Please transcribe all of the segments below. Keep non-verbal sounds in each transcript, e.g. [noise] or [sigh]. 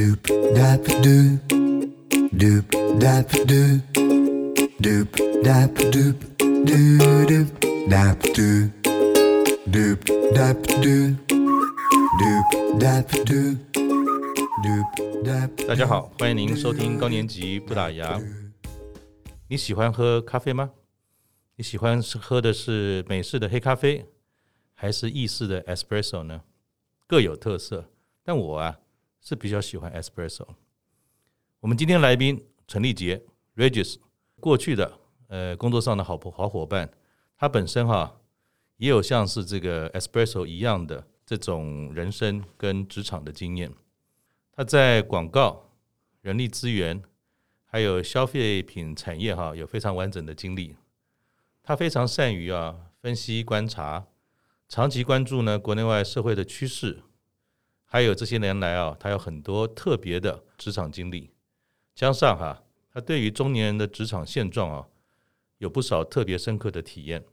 Doop dap doop doop dap doop doop dap doop doo doop dap doop doop dap doop doop dap doop doop dap 大家好，欢迎您收听高年级不打烊。你喜欢喝咖啡吗？你喜欢是喝的是美式的黑咖啡，还是意式的 espresso 呢？各有特色，但我啊是比较喜欢 espresso。我们今天来宾陈立杰 Regis，过去的呃工作上的好朋好伙伴，他本身哈也有像是这个 espresso 一样的这种人生跟职场的经验。他在广告、人力资源还有消费品产业哈有非常完整的经历。他非常善于啊分析观察。长期关注呢国内外社会的趋势，还有这些年来啊，他有很多特别的职场经历，加上哈，他对于中年人的职场现状啊，有不少特别深刻的体验。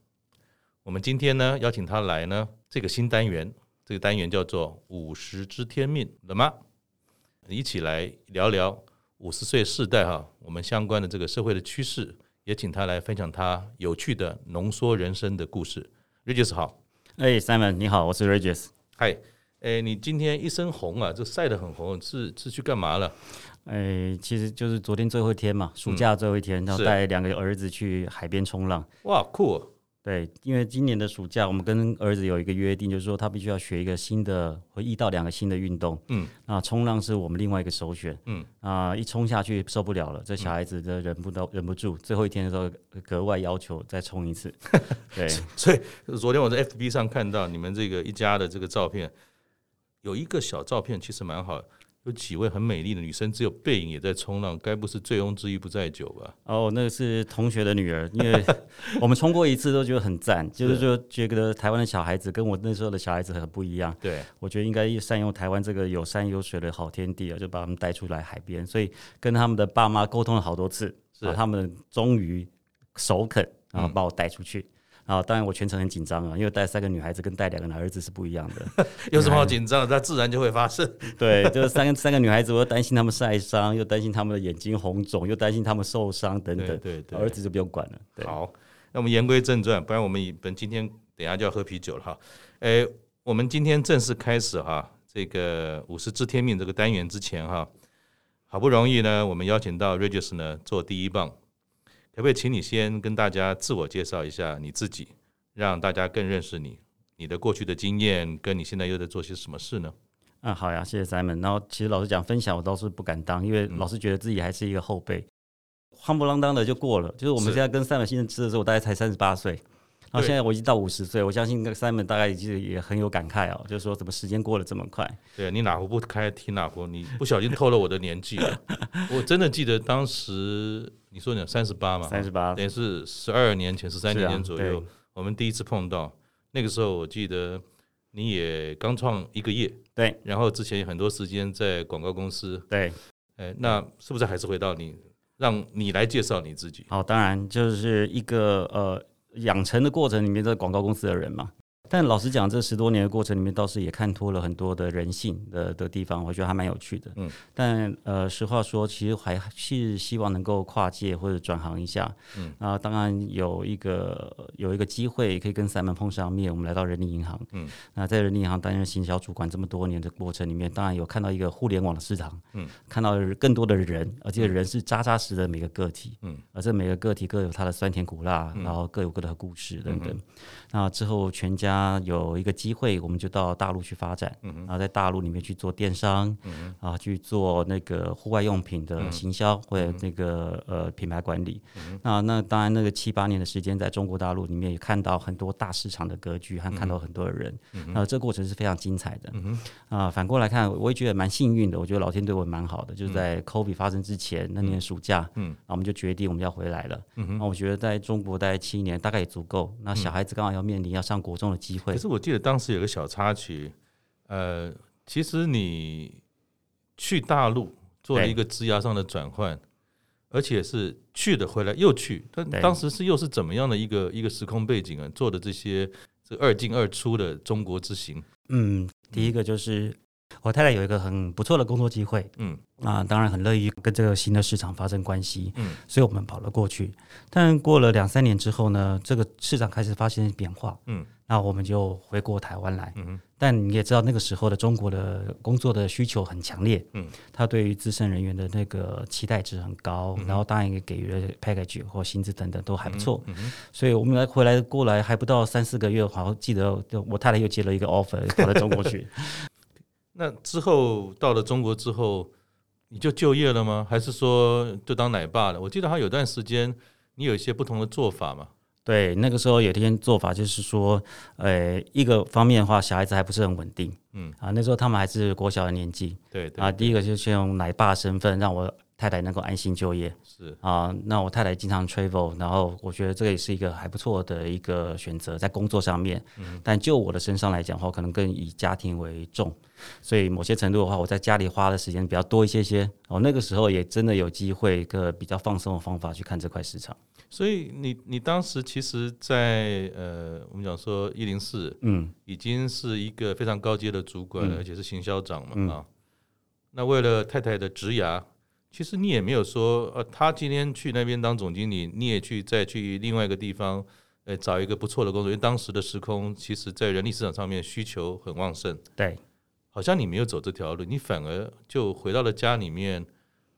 我们今天呢邀请他来呢，这个新单元，这个单元叫做“五十知天命”了吗？一起来聊聊五十岁世代哈，我们相关的这个社会的趋势，也请他来分享他有趣的浓缩人生的故事。Regis 好。哎，Simon，你好，我是 Regis。嗨，哎，你今天一身红啊，就晒得很红，是是去干嘛了？哎，其实就是昨天最后一天嘛，暑假最后一天，嗯、然后带两个儿子去海边冲浪。哇，酷、哦！对，因为今年的暑假，我们跟儿子有一个约定，就是说他必须要学一个新的或一到两个新的运动。嗯，啊，冲浪是我们另外一个首选。嗯，啊，一冲下去受不了了，这小孩子都忍不到，忍不住，最后一天的时候格外要求再冲一次。[laughs] 对，所以昨天我在 FB 上看到你们这个一家的这个照片，有一个小照片，其实蛮好。有几位很美丽的女生，只有背影也在冲浪，该不是醉翁之意不在酒吧？哦，那个是同学的女儿，因为 [laughs] 我们冲过一次都觉得很赞，就是说觉得台湾的小孩子跟我那时候的小孩子很不一样。对，我觉得应该善用台湾这个有山有水的好天地啊，就把他们带出来海边，所以跟他们的爸妈沟通了好多次，是他们终于首肯，然后把我带出去。嗯啊，当然我全程很紧张啊，因为带三个女孩子跟带两个男儿子是不一样的。[laughs] 有什么好紧张的？它自然就会发生。[laughs] 对，就是三个三个女孩子，我又担心他们晒伤，又担心他们的眼睛红肿，又担心他们受伤等等。对对对，儿子就不用管了。对。好，那我们言归正传，不然我们本今天等一下就要喝啤酒了哈。哎，我们今天正式开始哈，这个五十知天命这个单元之前哈，好不容易呢，我们邀请到 Regis 呢做第一棒。可不可以请你先跟大家自我介绍一下你自己，让大家更认识你，你的过去的经验，跟你现在又在做些什么事呢？嗯，好呀，谢谢 Simon。然后其实老实讲，分享我倒是不敢当，因为老是觉得自己还是一个后辈，夯不啷当的就过了。就是我们现在跟 Simon 先生吃的时候，我大概才三十八岁。然后现在我已经到五十岁，我相信那个 Simon 大概已经也很有感慨哦，就是说怎么时间过得这么快？对，你哪壶不开提哪壶，你不小心透了我的年纪了。[laughs] 我真的记得当时你说你三十八嘛，三十八，等于是十二年前，十三年左右，我们第一次碰到。那个时候我记得你也刚创一个业，对，然后之前有很多时间在广告公司，对，哎，那是不是还是回到你，让你来介绍你自己？好，当然就是一个呃。养成的过程里面，在广告公司的人嘛。但老实讲，这十多年的过程里面，倒是也看脱了很多的人性的的地方，我觉得还蛮有趣的。嗯，但呃，实话说，其实还是希望能够跨界或者转行一下。嗯，啊，当然有一个有一个机会可以跟 Simon 碰上面，我们来到人力银行。嗯，那在人力银行担任行销主管这么多年的过程里面，当然有看到一个互联网的市场。嗯，看到更多的人，而且人是扎扎实的每个个体。嗯，而这每个个体各有它的酸甜苦辣，然后各有各的故事等等。那之后全家。啊，有一个机会，我们就到大陆去发展，然后在大陆里面去做电商，啊，去做那个户外用品的行销或者那个呃品牌管理。那那当然，那个七八年的时间，在中国大陆里面也看到很多大市场的格局，还看到很多的人，那这个过程是非常精彩的。啊，反过来看，我也觉得蛮幸运的。我觉得老天对我蛮好的，就是在 COVID 发生之前那年暑假，嗯，那我们就决定我们要回来了。那我觉得在中国待七年大概也足够。那小孩子刚好要面临要上国中的。机会。可是我记得当时有个小插曲，呃，其实你去大陆做了一个枝涯上的转换，而且是去的回来又去，但当时是又是怎么样的一个一个时空背景啊？做的这些这二进二出的中国之行。嗯，第一个就是我太太有一个很不错的工作机会，嗯，啊，当然很乐意跟这个新的市场发生关系，嗯，所以我们跑了过去。但过了两三年之后呢，这个市场开始发生变化，嗯，那我们就回过台湾来，嗯，但你也知道那个时候的中国的工作的需求很强烈，嗯，他对于资深人员的那个期待值很高，嗯、然后当然也给予了 package 或薪资等等都还不错，嗯，嗯，所以我们来回来过来还不到三四个月，好像记得我太太又接了一个 offer 跑到中国去。[laughs] 那之后到了中国之后，你就就业了吗？还是说就当奶爸了？我记得他有段时间你有一些不同的做法嘛。对，那个时候有一天做法就是说，呃，一个方面的话，小孩子还不是很稳定，嗯啊，那时候他们还是国小的年纪，对，对啊，第一个就是先用奶爸身份让我。太太能够安心就业是啊，那我太太经常 travel，然后我觉得这个也是一个还不错的一个选择在工作上面。嗯，但就我的身上来讲的话，可能更以家庭为重，所以某些程度的话，我在家里花的时间比较多一些些。哦，那个时候也真的有机会一个比较放松的方法去看这块市场。所以你你当时其实在，在呃，我们讲说一零四，嗯，已经是一个非常高阶的主管，嗯，而且是行销长嘛，嗯，啊，那为了太太的职涯。其实你也没有说，呃，他今天去那边当总经理，你也去再去另外一个地方，呃，找一个不错的工作。因为当时的时空，其实在人力市场上面需求很旺盛。对，好像你没有走这条路，你反而就回到了家里面，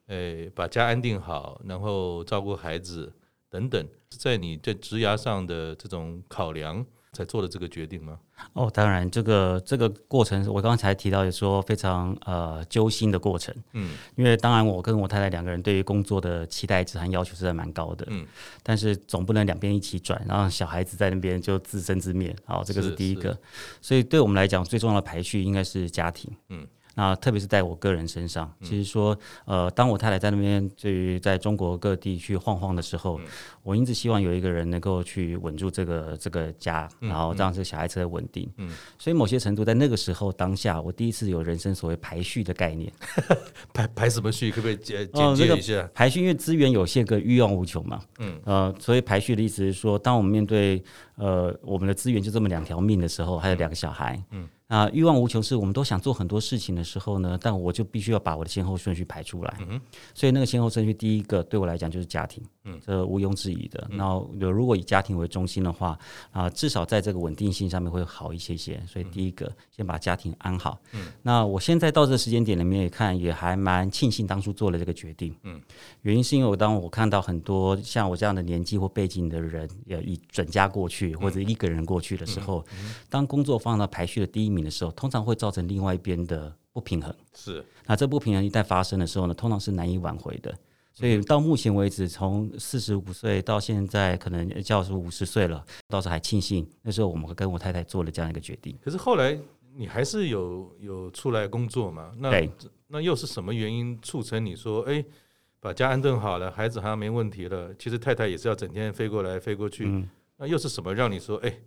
呃，把家安定好，然后照顾孩子等等，在你在职涯上的这种考量。才做了这个决定吗？哦，当然，这个这个过程我刚才提到，也说非常呃揪心的过程。嗯，因为当然我跟我太太两个人对于工作的期待值和要求是在蛮高的。嗯，但是总不能两边一起转，然后小孩子在那边就自生自灭。好，这个是第一个。所以对我们来讲，最重要的排序应该是家庭。嗯。啊，特别是在我个人身上，其实说，呃，当我太太在那边，对于在中国各地去晃晃的时候，我一直希望有一个人能够去稳住这个这个家，然后让这个小孩子稳定。嗯，所以某些程度，在那个时候当下，我第一次有人生所谓排序的概念。[laughs] 排排什么序？可不可以简简介一下？排序，因为资源有限，跟欲望无穷嘛。嗯，呃，所以排序的意思是说，当我们面对呃我们的资源就这么两条命的时候，还有两个小孩。嗯。啊，欲望无穷，是我们都想做很多事情的时候呢，但我就必须要把我的先后顺序排出来。嗯，所以那个先后顺序，第一个对我来讲就是家庭，嗯，这毋庸置疑的。那如果以家庭为中心的话，啊，至少在这个稳定性上面会好一些些。所以第一个，先把家庭安好。嗯，那我现在到这个时间点里面也看，也还蛮庆幸当初做了这个决定。嗯，原因是因为我当我看到很多像我这样的年纪或背景的人，要以准家过去或者一个人过去的时候，当工作放到排序的第一名的时候，通常会造成另外一边的不平衡。是，那这不平衡一旦发生的时候呢，通常是难以挽回的。所以到目前为止，从四十五岁到现在，可能叫是五十岁了，倒是还庆幸那时候我们跟我太太做了这样一个决定。可是后来你还是有有出来工作嘛？那那又是什么原因促成你说，哎，把家安顿好了，孩子好像没问题了？其实太太也是要整天飞过来飞过去。嗯，那又是什么让你说，哎？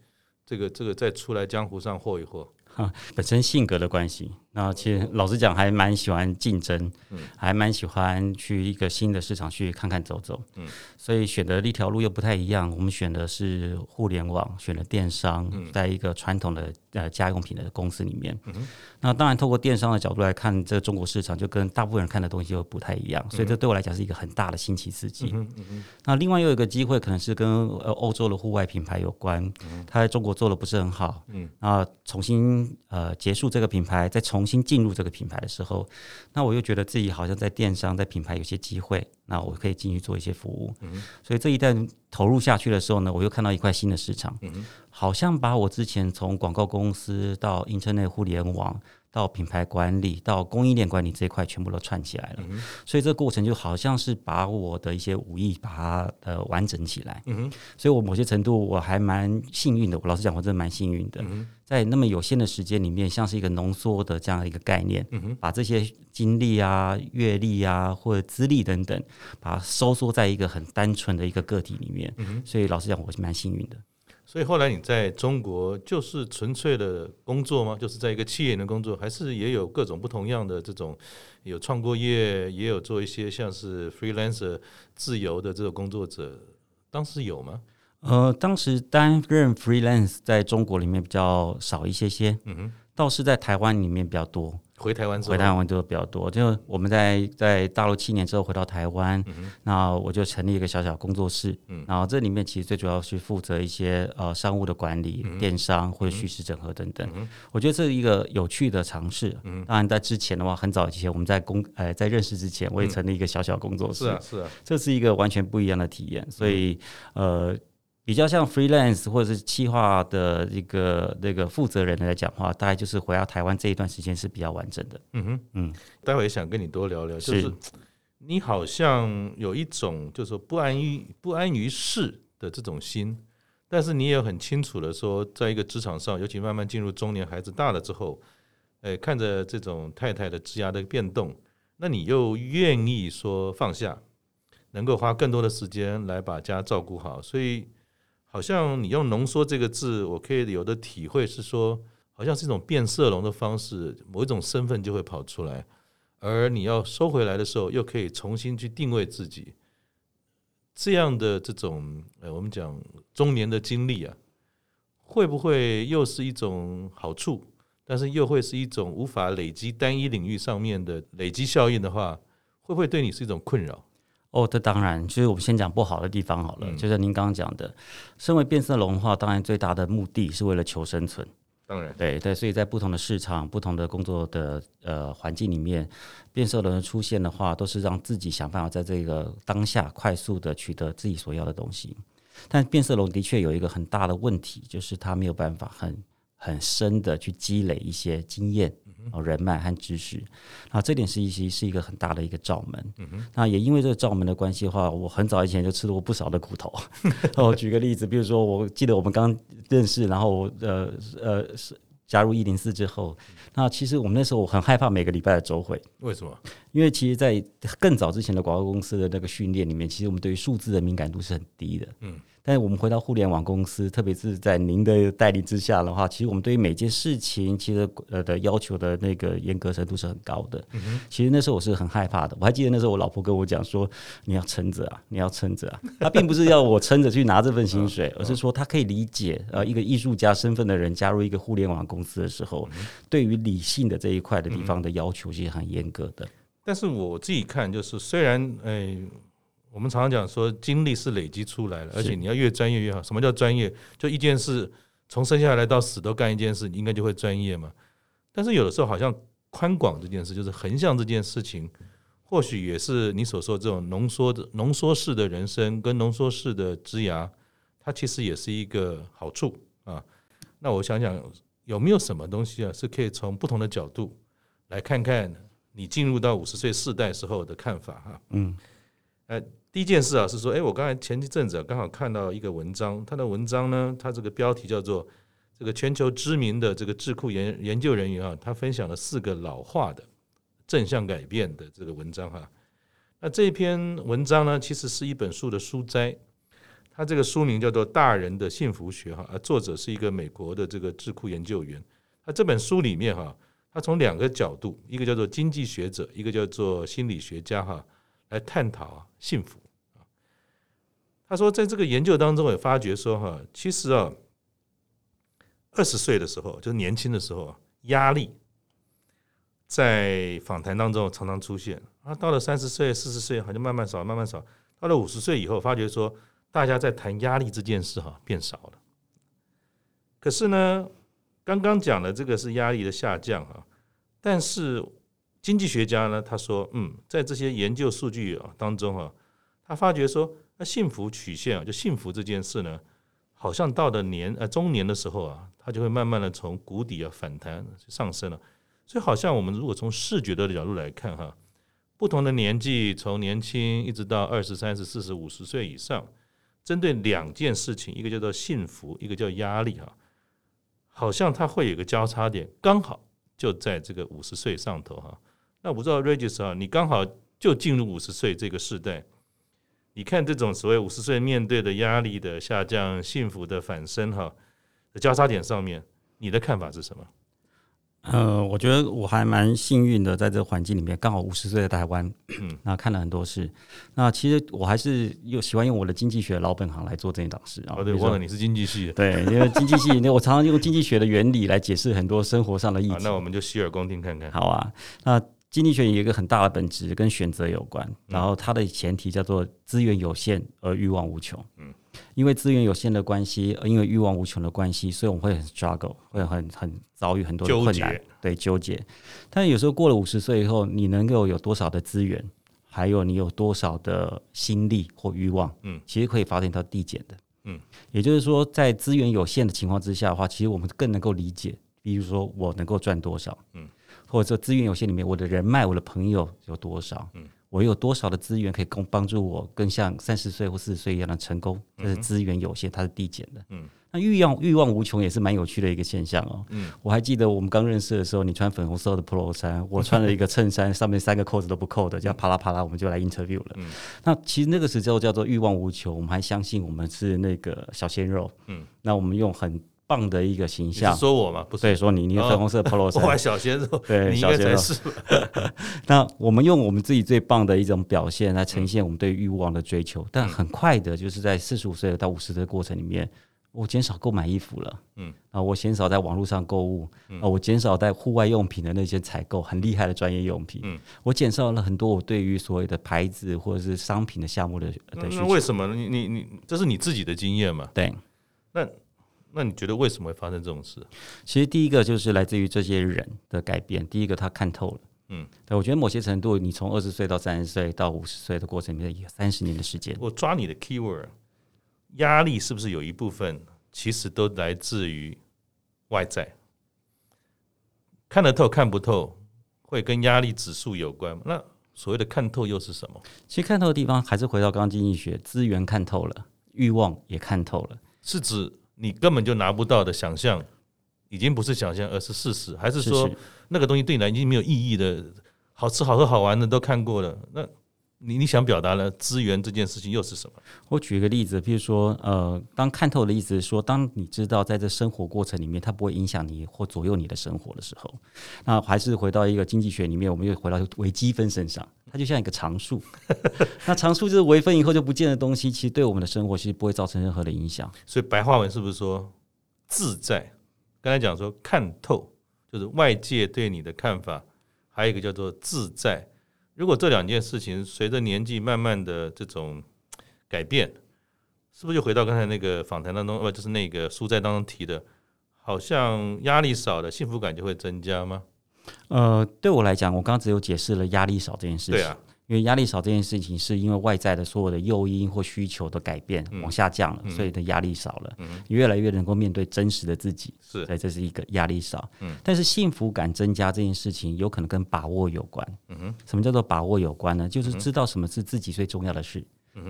这个这个再出来江湖上霍一霍，哈，[laughs] 本身性格的关系。那其实老实讲，还蛮喜欢竞争，嗯，还蛮喜欢去一个新的市场去看看走走，嗯，所以选的一条路又不太一样。我们选的是互联网，选了电商，在一个传统的呃家用品的公司里面。嗯，那当然，透过电商的角度来看，这个中国市场就跟大部分人看的东西又不太一样，所以这对我来讲是一个很大的新奇刺激。嗯嗯，那另外又有一个机会，可能是跟呃欧洲的户外品牌有关，他在中国做的不是很好，嗯，啊，重新呃结束这个品牌，再重。重新进入这个品牌的时候，那我又觉得自己好像在电商、在品牌有些机会，那我可以进去做一些服务。嗯，所以这一旦投入下去的时候呢，我又看到一块新的市场，嗯，好像把我之前从广告公司到 Internet 互联网。到品牌管理，到供应链管理这一块，全部都串起来了。嗯、所以这个过程就好像是把我的一些武艺把它呃完整起来。嗯、所以我某些程度我还蛮幸运的。我老实讲，我真的蛮幸运的，嗯，在那么有限的时间里面，像是一个浓缩的这样一个概念，嗯，把这些经历啊、阅历啊或者资历等等，把它收缩在一个很单纯的一个个体里面。嗯、所以老实讲，我是蛮幸运的。所以后来你在中国就是纯粹的工作吗？就是在一个企业里面工作，还是也有各种不同样的这种，有创过业，也有做一些像是 freelancer 自由的这种工作者，当时有吗？呃，当时担任 freelance 在中国里面比较少一些些，嗯哼，倒是在台湾里面比较多。回台湾之后，回台湾就比较多。就我们在在大陆七年之后回到台湾，嗯、那我就成立一个小小工作室。嗯，然后这里面其实最主要是负责一些呃商务的管理、嗯、电商或者叙事整合等等。嗯、我觉得这是一个有趣的尝试。嗯，当然在之前的话，很早以前我们在公呃在认识之前，我也成立一个小小工作室。嗯、是啊，是啊，这是一个完全不一样的体验。所以、嗯、呃。比较像 freelance 或者是企划的一个那个负责人来讲话，大概就是回到台湾这一段时间是比较完整的。嗯哼，嗯，待会也想跟你多聊聊，就是你好像有一种就是说不安于不安于世的这种心，但是你也很清楚的说，在一个职场上，尤其慢慢进入中年，孩子大了之后，哎，看着这种太太的职涯的变动，那你又愿意说放下，能够花更多的时间来把家照顾好，所以。好像你用“浓缩”这个字，我可以有的体会是说，好像是一种变色龙的方式，某一种身份就会跑出来，而你要收回来的时候，又可以重新去定位自己。这样的这种，呃，我们讲中年的经历啊，会不会又是一种好处？但是又会是一种无法累积单一领域上面的累积效应的话，会不会对你是一种困扰？哦，这当然，就是我们先讲不好的地方好了。嗯、就像您刚刚讲的，身为变色龙的话，当然最大的目的是为了求生存。当然，对对，所以在不同的市场、不同的工作的呃环境里面，变色龙的出现的话，都是让自己想办法在这个当下快速的取得自己所要的东西。但变色龙的确有一个很大的问题，就是它没有办法很很深的去积累一些经验。哦，人脉和知识，那这点是一些是一个很大的一个罩门。嗯哼，那也因为这个罩门的关系的话，我很早以前就吃了过不少的苦头。[laughs] 我举个例子，比如说，我记得我们刚认识，然后呃呃是加入一零四之后，那其实我们那时候我很害怕每个礼拜的周会。为什么？因为其实，在更早之前的广告公司的那个训练里面，其实我们对于数字的敏感度是很低的。嗯。但是我们回到互联网公司，特别是在您的带领之下的话，其实我们对于每件事情，其实呃的要求的那个严格程度是很高的。嗯、其实那时候我是很害怕的。我还记得那时候我老婆跟我讲说：“你要撑着啊，[laughs] 你要撑着啊。”她并不是要我撑着去拿这份薪水，而是说她可以理解呃一个艺术家身份的人加入一个互联网公司的时候，嗯、对于理性的这一块的地方的要求其实很严格的。但是我自己看，就是虽然哎。我们常常讲说，经历是累积出来的，而且你要越专业越好。什么叫专业？就一件事，从生下来到死都干一件事，你应该就会专业嘛。但是有的时候，好像宽广这件事，就是横向这件事情，或许也是你所说这种浓缩的浓缩式的人生跟浓缩式的枝芽，它其实也是一个好处啊。那我想想，有没有什么东西啊，是可以从不同的角度来看看你进入到五十岁世代时候的看法哈？嗯，呃。第一件事啊，是说，哎，我刚才前一阵子刚好看到一个文章，他的文章呢，他这个标题叫做“这个全球知名的这个智库研研究人员啊，他分享了四个老化的正向改变的这个文章哈。那这篇文章呢，其实是一本书的书摘，它这个书名叫做《大人的幸福学》哈，而作者是一个美国的这个智库研究员。那这本书里面哈，他从两个角度，一个叫做经济学者，一个叫做心理学家哈，来探讨幸福。他说，在这个研究当中也发觉说，哈，其实啊，二十岁的时候，就年轻的时候啊，压力在访谈当中常常出现啊。到了三十岁、四十岁，好像慢慢少，慢慢少。到了五十岁以后，发觉说，大家在谈压力这件事，哈，变少了。可是呢，刚刚讲的这个是压力的下降，哈，但是经济学家呢，他说，嗯，在这些研究数据啊当中，哈，他发觉说。那幸福曲线啊，就幸福这件事呢，好像到了年呃中年的时候啊，它就会慢慢的从谷底啊反弹上升了。所以好像我们如果从视觉的角度来看哈，不同的年纪，从年轻一直到二十三十四十五十岁以上，针对两件事情，一个叫做幸福，一个叫压力哈，好像它会有个交叉点，刚好就在这个五十岁上头哈。那我不知道 Regis 啊，你刚好就进入五十岁这个世代。你看这种所谓五十岁面对的压力的下降、幸福的反升，哈，的交叉点上面，你的看法是什么？呃，我觉得我还蛮幸运的，在这个环境里面，刚好五十岁的台湾，嗯，[coughs] 那看了很多事。那其实我还是又喜欢用我的经济学老本行来做这一档事啊。哦，对，忘了你是经济系的，对，[laughs] 因为经济系，那我常常用经济学的原理来解释很多生活上的议题。那我们就洗耳恭听看看。好啊，那经济学有一个很大的本质跟选择有关，然后它的前提叫做资源有限而欲望无穷。嗯。因为资源有限的关系，因为欲望无穷的关系，所以我们会很 struggle，会很很遭遇很多的困难，对纠结。但有时候过了五十岁以后，你能够有多少的资源，还有你有多少的心力或欲望，嗯，其实可以发展到递减的，嗯。也就是说，在资源有限的情况之下的话，其实我们更能够理解，比如说我能够赚多少，嗯，或者说资源有限里面，我的人脉、我的朋友有多少，嗯。我有多少的资源可以供帮助我更像三十岁或四十岁一样的成功？这是资源有限，它是递减的。嗯，那欲望欲望无穷也是蛮有趣的一个现象哦。嗯，我还记得我们刚认识的时候，你穿粉红色的 Polo 衫，我穿了一个衬衫，上面三个扣子都不扣的，叫啪啦啪啦，我们就来 interview 了。嗯，那其实那个时候叫做欲望无穷，我们还相信我们是那个小鲜肉。嗯，那我们用很。棒的一个形象，说我吗？不是，对，说你，你粉红色 Polo 衫，我还小鲜肉，对，小鲜肉。[laughs] 那我们用我们自己最棒的一种表现来呈现我们对欲望的追求，但很快的，就是在四十五岁到五十岁的过程里面，我减少购买衣服了，嗯，啊，我减少在网络上购物，啊，我减少在户外用品的那些采购，很厉害的专业用品，嗯，我减少了很多我对于所谓的牌子或者是商品的项目的的需求。那为什么？你你你，这是你自己的经验嘛？对，那。那你觉得为什么会发生这种事？其实第一个就是来自于这些人的改变。第一个，他看透了。嗯，对，我觉得某些程度，你从二十岁到三十岁到五十岁的过程里面，有三十年的时间。我抓你的 keyword，压力是不是有一部分其实都来自于外在？看得透看不透，会跟压力指数有关。那所谓的看透又是什么？其实看透的地方还是回到刚刚经济学，资源看透了，欲望也看透了，是指。你根本就拿不到的想象，已经不是想象，而是事实。还是说那个东西对你来已经没有意义的，好吃好喝好玩的都看过了？那你你想表达的资源这件事情又是什么？我举一个例子，譬如说，呃，当看透的意思是说，当你知道在这生活过程里面，它不会影响你或左右你的生活的时候，那还是回到一个经济学里面，我们又回到微积分身上，它就像一个常数。[laughs] 那常数就是微分以后就不见的东西，其实对我们的生活其实不会造成任何的影响。所以白话文是不是说自在？刚才讲说看透，就是外界对你的看法，还有一个叫做自在。如果这两件事情随着年纪慢慢的这种改变，是不是就回到刚才那个访谈当中，呃，就是那个书斋当中提的，好像压力少的，幸福感就会增加吗？呃，对我来讲，我刚刚只有解释了压力少这件事情。对啊。因为压力少这件事情，是因为外在的所有的诱因或需求的改变往下降了，所以的压力少了。你越来越能够面对真实的自己，是，所以这是一个压力少。但是幸福感增加这件事情，有可能跟把握有关。嗯什么叫做把握有关呢？就是知道什么是自己最重要的事。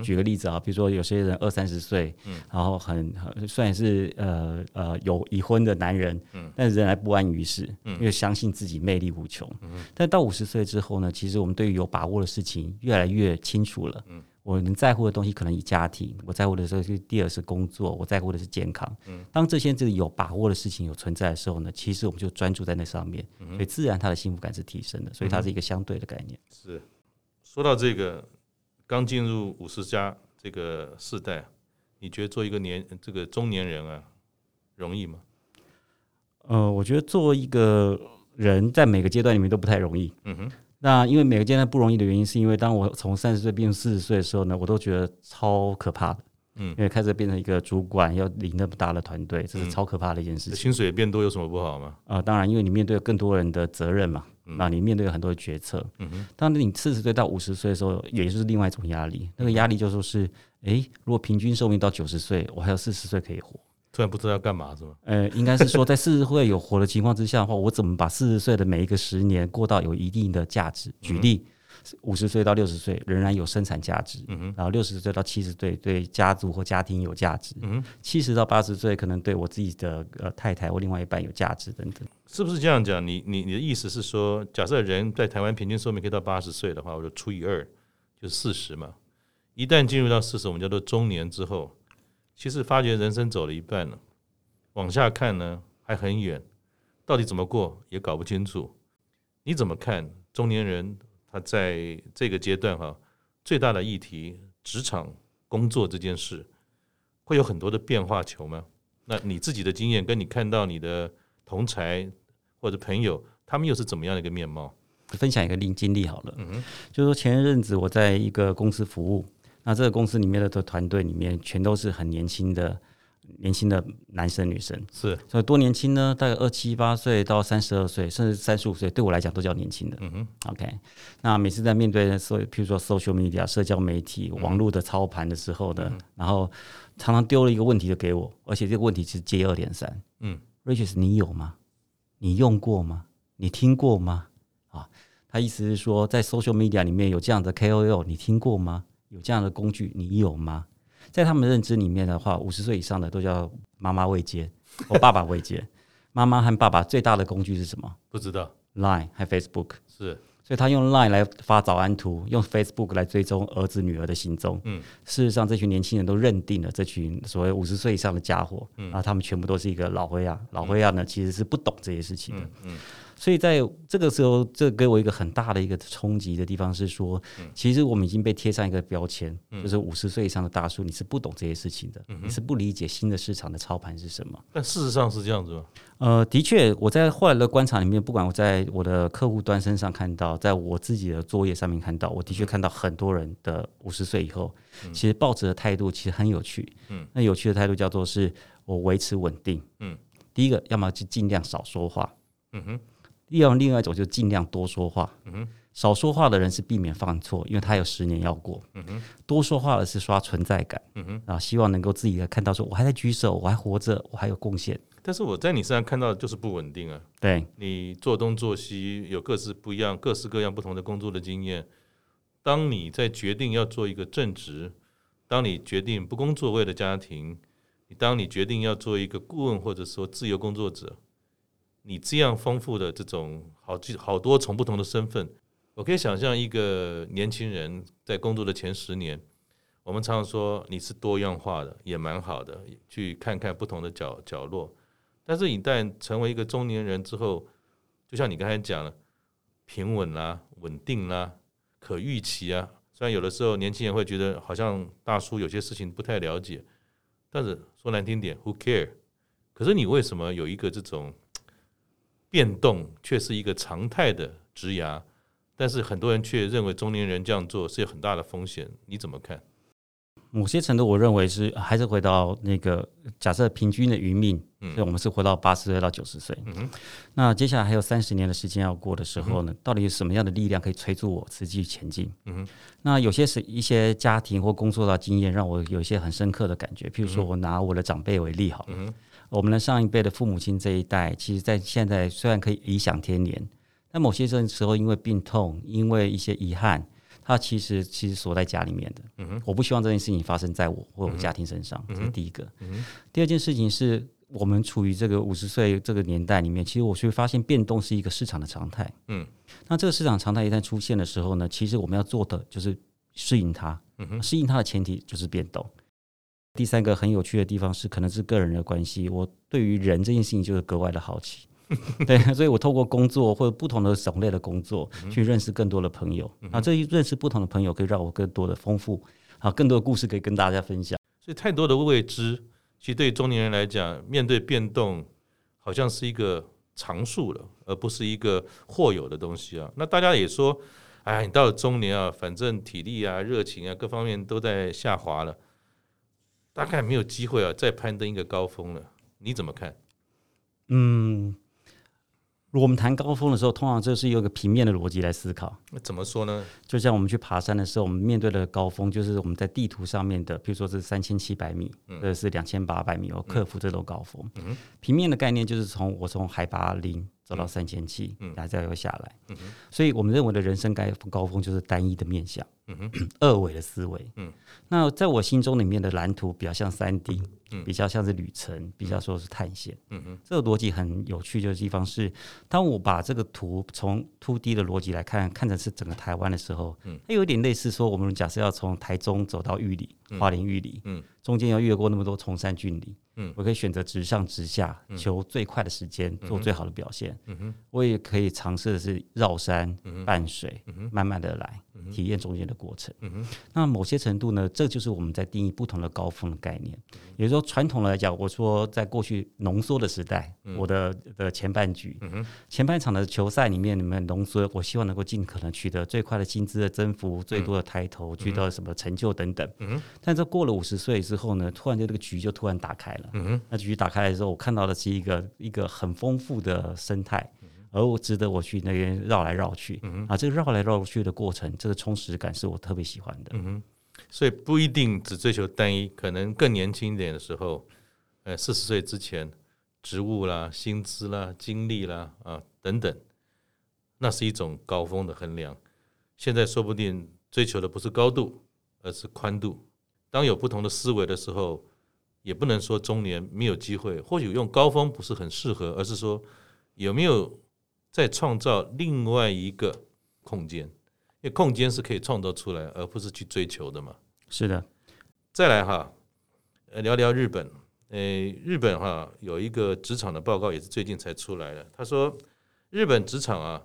举个例子啊，比如说有些人二三十岁，然后很虽然是呃呃有已婚的男人，但是仍然不安于世，因为相信自己魅力无穷。但到五十岁之后呢，其实我们对于有把握的事情越来越清楚了。我能在乎的东西可能以家庭，我在乎的是第二是工作，我在乎的是健康。当这些这个有把握的事情有存在的时候呢，其实我们就专注在那上面，所以自然他的幸福感是提升的。所以它是一个相对的概念。是说到这个。刚进入五十加这个世代，你觉得做一个年这个中年人啊，容易吗？呃，我觉得做一个人在每个阶段里面都不太容易。嗯哼。那因为每个阶段不容易的原因，是因为当我从三十岁变成四十岁的时候呢，我都觉得超可怕的。嗯。因为开始变成一个主管，要领那么大的团队，这是超可怕的一件事情。薪水也变多有什么不好吗？啊、呃，当然，因为你面对更多人的责任嘛。那你面对很多的决策，嗯哼，当你四十岁到五十岁的时候，也就是另外一种压力。那个压力就说是，诶，如果平均寿命到九十岁，我还有四十岁可以活，突然不知道要干嘛是吗？呃，应该是说，在四十岁有活的情况之下的话，我怎么把四十岁的每一个十年过到有一定的价值？举例。五十岁到六十岁仍然有生产价值，嗯、哼然后六十岁到七十岁对家族或家庭有价值，七十、嗯、到八十岁可能对我自己的呃太太或另外一半有价值等等，是不是这样讲？你你你的意思是说，假设人在台湾平均寿命可以到八十岁的话，我就除以二，就四十嘛。一旦进入到四十，我们叫做中年之后，其实发觉人生走了一半了，往下看呢还很远。到底怎么过也搞不清楚。你怎么看中年人他在这个阶段哈最大的议题，职场工作这件事会有很多的变化球吗？那你自己的经验跟你看到你的同才或者朋友，他们又是怎么样的一个面貌？分享一个经经历好了，嗯哼，就是说前一阵子我在一个公司服务，那这个公司里面的团队里面全都是很年轻的。年轻的男生女生是，所以多年轻呢？大概二七八岁到三十二岁，甚至三十五岁，对我来讲都叫年轻的。嗯哼，OK。那每次在面对所，譬如说 social media 社交媒体、网络的操盘的时候呢，嗯、然后常常丢了一个问题就给我，而且这个问题是接二连三。嗯，Riches，你有吗？你用过吗？你听过吗？啊，他意思是说，在 social media 里面有这样的 KOL，你听过吗？有这样的工具，你有吗？在他们认知里面的话，五十岁以上的都叫妈妈未接，[laughs] 我爸爸未接。妈妈和爸爸最大的工具是什么？不知道。Line 和 Facebook 是，所以他用 Line 来发早安图，用 Facebook 来追踪儿子女儿的行踪。嗯，事实上，这群年轻人都认定了这群所谓五十岁以上的家伙，嗯，然后他们全部都是一个老灰啊，老灰啊呢，其实是不懂这些事情的。嗯。嗯所以在这个时候，这给我一个很大的一个冲击的地方是说，其实我们已经被贴上一个标签，就是五十岁以上的大叔，你是不懂这些事情的，你是不理解新的市场的操盘是什么。但事实上是这样子吗？呃，的确，我在后来的观察里面，不管我在我的客户端身上看到，在我自己的作业上面看到，我的确看到很多人的五十岁以后，其实抱着的态度其实很有趣。嗯，那有趣的态度叫做是我维持稳定。嗯，第一个，要么就尽量少说话。嗯哼。要另外一种，就尽量多说话。嗯哼，少说话的人是避免犯错，因为他有十年要过。嗯哼，多说话的是刷存在感。嗯哼，然后希望能够自己来看到说，我还在举手，我还活着，我还有贡献。但是我在你身上看到的就是不稳定啊。对，你做东做西有各式不一样、各式各样不同的工作的经验。当你在决定要做一个正职，当你决定不工作为了家庭，你当你决定要做一个顾问或者说自由工作者。你这样丰富的这种好几好多重不同的身份，我可以想象一个年轻人在工作的前十年，我们常常说你是多样化的，也蛮好的，去看看不同的角角落。但是，一旦成为一个中年人之后，就像你刚才讲了，平稳啦、稳定啦、可预期啊。虽然有的时候年轻人会觉得好像大叔有些事情不太了解，但是说难听点，Who care？可是你为什么有一个这种？变动却是一个常态的职涯，但是很多人却认为中年人这样做是有很大的风险。你怎么看？某些程度，我认为是还是回到那个假设平均的余命，嗯，所以我们是活到八十岁到九十岁。嗯哼，那接下来还有三十年的时间要过的时候呢，到底有什么样的力量可以催促我持续前进？嗯哼，那有些是一些家庭或工作的经验，让我有一些很深刻的感觉。譬如说，我拿我的长辈为例好了。嗯我们的上一辈的父母亲这一代，其实，在现在虽然可以颐享天年，但某些时候因为病痛，因为一些遗憾，他其实其实锁在家里面的。我不希望这件事情发生在我或我家庭身上，这是第一个。嗯。第二件事情是我们处于这个五十岁这个年代里面，其实我会发现变动是一个市场的常态。嗯，那这个市场常态一旦出现的时候呢，其实我们要做的就是适应它。嗯，适应它的前提就是变动。第三个很有趣的地方是，可能是个人的关系。我对于人这件事情就是格外的好奇，[laughs] 对，[laughs] 所以我透过工作或者不同的种类的工作，去认识更多的朋友。啊，这一认识不同的朋友，可以让我更多的丰富，啊，更多的故事可以跟大家分享。所以，太多的未知，其实对中年人来讲，面对变动，好像是一个常数了，而不是一个或有的东西啊。那大家也说，哎，你到了中年啊，反正体力啊、热情啊，各方面都在下滑了。大概没有机会啊，再攀登一个高峰了。你怎么看？嗯，如果我们谈高峰的时候，通常就是用一个平面的逻辑来思考。那怎么说呢？就像我们去爬山的时候，我们面对的高峰，就是我们在地图上面的，比如说是三千七百米，或者是两千八百米，我克服这种高峰。嗯。平面的概念就是从我从海拔零。走到三千七，然后再又下来，嗯，所以我们认为的人生该高峰就是单一的面向，嗯哼，[clears throat] 二维的思维，嗯，那在我心中里面的蓝图比较像三 D，嗯，比较像是旅程，比较说是探险，嗯哼，这个逻辑很有趣就是地方是，当我把这个图从 two D 的逻辑来看，看成是整个台湾的时候，嗯，它有点类似说，我们假设要从台中走到玉里，花莲玉里，嗯，中间要越过那么多崇山峻岭。嗯，我可以选择直上直下，求最快的时间，做最好的表现。嗯哼，我也可以尝试的是绕山伴水，慢慢的来体验中间的过程。嗯哼，那某些程度呢，这就是我们在定义不同的高峰的概念。也就是说，传统来讲，我说在过去浓缩的时代，我的的前半局，前半场的球赛里面，你们浓缩，我希望能够尽可能取得最快的薪资的增幅，最多的抬头，取得什么成就等等。但这过了五十岁之后呢，突然就这个局就突然打开了。嗯哼，那局打开来的时候，我看到的是一个一个很丰富的生态，而我值得我去那边绕来绕去。嗯哼，啊，这个绕来绕去的过程，这个充实感是我特别喜欢的。嗯哼，所以不一定只追求单一，可能更年轻一点的时候，呃，四十岁之前，职务啦、薪资啦、经历啦啊等等，那是一种高峰的衡量。现在说不定追求的不是高度，而是宽度。当有不同的思维的时候。也不能说中年没有机会，或许用高峰不是很适合，而是说有没有在创造另外一个空间？因为空间是可以创造出来，而不是去追求的嘛。是的，再来哈，呃聊聊日本。诶，日本哈有一个职场的报告，也是最近才出来的。他说，日本职场啊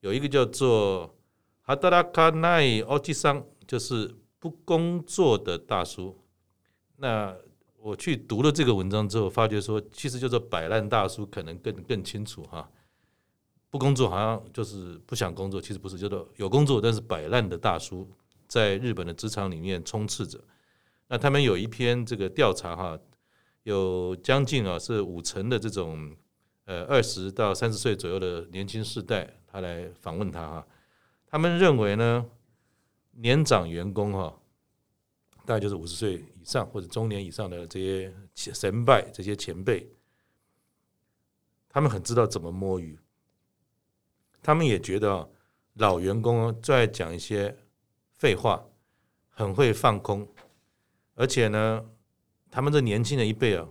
有一个叫做“哈达拉卡奈奥吉桑”，就是不工作的大叔。那我去读了这个文章之后，发觉说，其实就是摆烂大叔可能更更清楚哈。不工作好像就是不想工作，其实不是，叫做有工作但是摆烂的大叔，在日本的职场里面充斥着。那他们有一篇这个调查哈，有将近啊是五成的这种呃二十到三十岁左右的年轻世代，他来访问他哈，他们认为呢，年长员工哈。大概就是五十岁以上或者中年以上的这些先辈、这些前辈，他们很知道怎么摸鱼。他们也觉得老员工最爱讲一些废话，很会放空，而且呢，他们这年轻的一辈啊，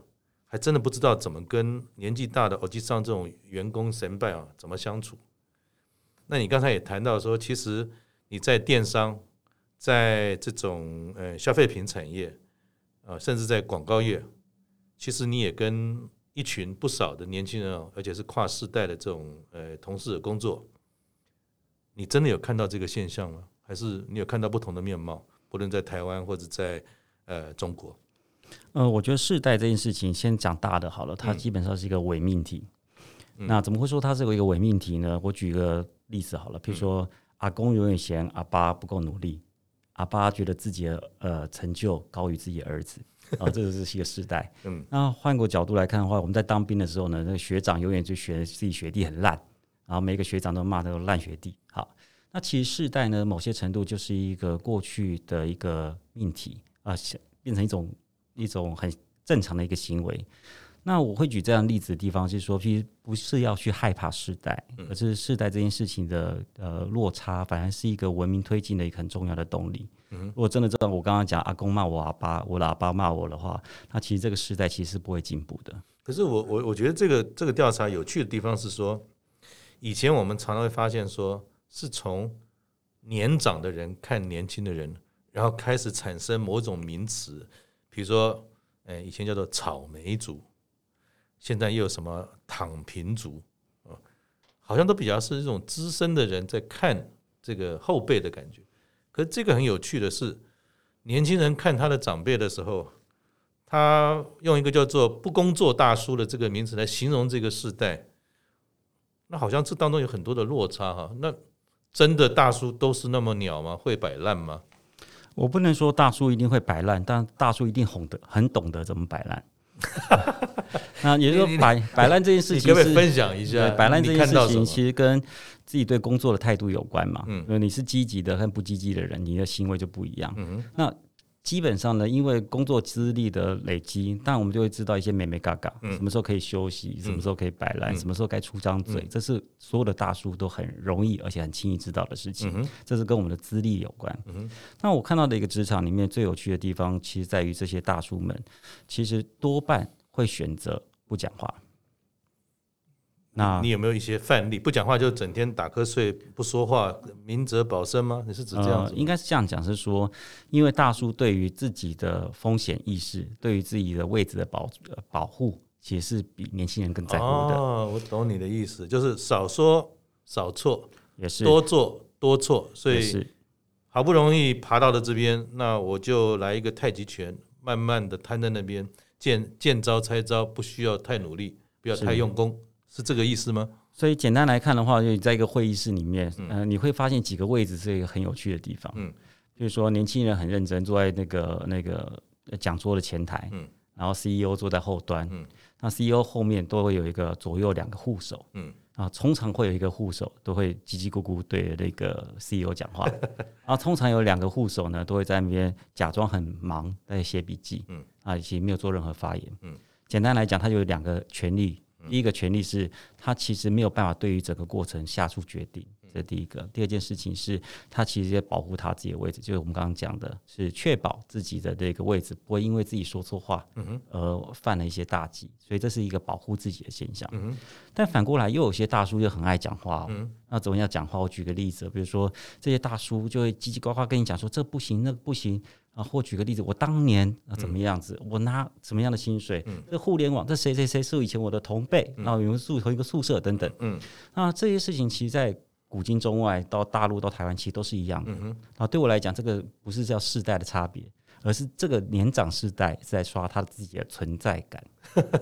还真的不知道怎么跟年纪大的欧吉桑这种员工先辈啊怎么相处。那你刚才也谈到说，其实你在电商。在这种呃消费品产业啊，甚至在广告业，其实你也跟一群不少的年轻人哦，而且是跨世代的这种呃同事的工作，你真的有看到这个现象吗？还是你有看到不同的面貌？不论在台湾或者在呃中国，呃，我觉得世代这件事情先讲大的好了，它基本上是一个伪命题。嗯、那怎么会说它是一个伪命题呢？我举个例子好了，比如说、嗯、阿公永远嫌阿爸不够努力。阿爸觉得自己的呃成就高于自己的儿子，啊，这个是一个世代。[laughs] 嗯，那换个角度来看的话，我们在当兵的时候呢，那个学长永远就学自己学弟很烂，然后每个学长都骂那个烂学弟。好，那其实世代呢，某些程度就是一个过去的一个命题啊，变成一种一种很正常的一个行为。那我会举这样例子的地方，是说，其实不是要去害怕世代，而是世代这件事情的呃落差，反而是一个文明推进的一个很重要的动力。如果真的这样，我刚刚讲阿公骂我阿爸，我的阿爸骂我的话，那其实这个时代其实是不会进步的。可是我我我觉得这个这个调查有趣的地方是说，以前我们常常会发现说，是从年长的人看年轻的人，然后开始产生某种名词，比如说，哎，以前叫做草莓族。现在又有什么躺平族啊？好像都比较是这种资深的人在看这个后辈的感觉。可是这个很有趣的是，年轻人看他的长辈的时候，他用一个叫做“不工作大叔”的这个名词来形容这个世代。那好像这当中有很多的落差哈。那真的大叔都是那么鸟吗？会摆烂吗？我不能说大叔一定会摆烂，但大叔一定懂得很懂得怎么摆烂。[laughs] 那也就是说，摆摆烂这件事情是，可不可以分享一下？摆烂这件事情其实跟自己对工作的态度有关嘛。嗯，你是积极的和不积极的人，你的行为就不一样。嗯，那。基本上呢，因为工作资历的累积，但我们就会知道一些美眉嘎嘎，什么时候可以休息，什么时候可以摆烂，什么时候该出张嘴，这是所有的大叔都很容易而且很轻易知道的事情。这是跟我们的资历有关。那我看到的一个职场里面最有趣的地方，其实在于这些大叔们，其实多半会选择不讲话。那你有没有一些范例？不讲话就整天打瞌睡，不说话，明哲保身吗？你是指这样子？呃，应该是这样讲，是说，因为大叔对于自己的风险意识，对于自己的位置的保保护，其实是比年轻人更在乎的。哦，我懂你的意思，就是少说少错，也是多做多错，所以好不容易爬到了这边，那我就来一个太极拳，慢慢的摊在那边，见见招拆招，不需要太努力，不要太用功。是这个意思吗？所以简单来看的话，就在一个会议室里面，嗯、呃，你会发现几个位置是一个很有趣的地方。嗯，比如说年轻人很认真坐在那个那个讲桌的前台，嗯，然后 CEO 坐在后端，嗯，那 CEO 后面都会有一个左右两个护手，嗯，啊，通常会有一个护手都会叽叽咕咕对着那个 CEO 讲话，[laughs] 然后通常有两个护手呢都会在那边假装很忙在写笔记，嗯，啊，以及没有做任何发言，嗯，简单来讲，他就有两个权利。第一个权利是，他其实没有办法对于整个过程下出决定，这是第一个。第二件事情是，他其实也保护他自己的位置，就是我们刚刚讲的，是确保自己的这个位置不会因为自己说错话，而犯了一些大忌。所以这是一个保护自己的现象。但反过来，又有些大叔又很爱讲话哦。那怎么样讲话？我举个例子，比如说这些大叔就会叽叽呱呱跟你讲说这不行，那个不行。啊，或举个例子，我当年啊怎么样子，嗯、我拿什么样的薪水？嗯、这互联网，这谁谁谁是以前我的同辈，嗯、然后有人住同一个宿舍等等。嗯，那这些事情其实，在古今中外，到大陆到台湾，其实都是一样的。啊，对我来讲，这个不是叫世代的差别。而是这个年长世代在刷他自己的存在感，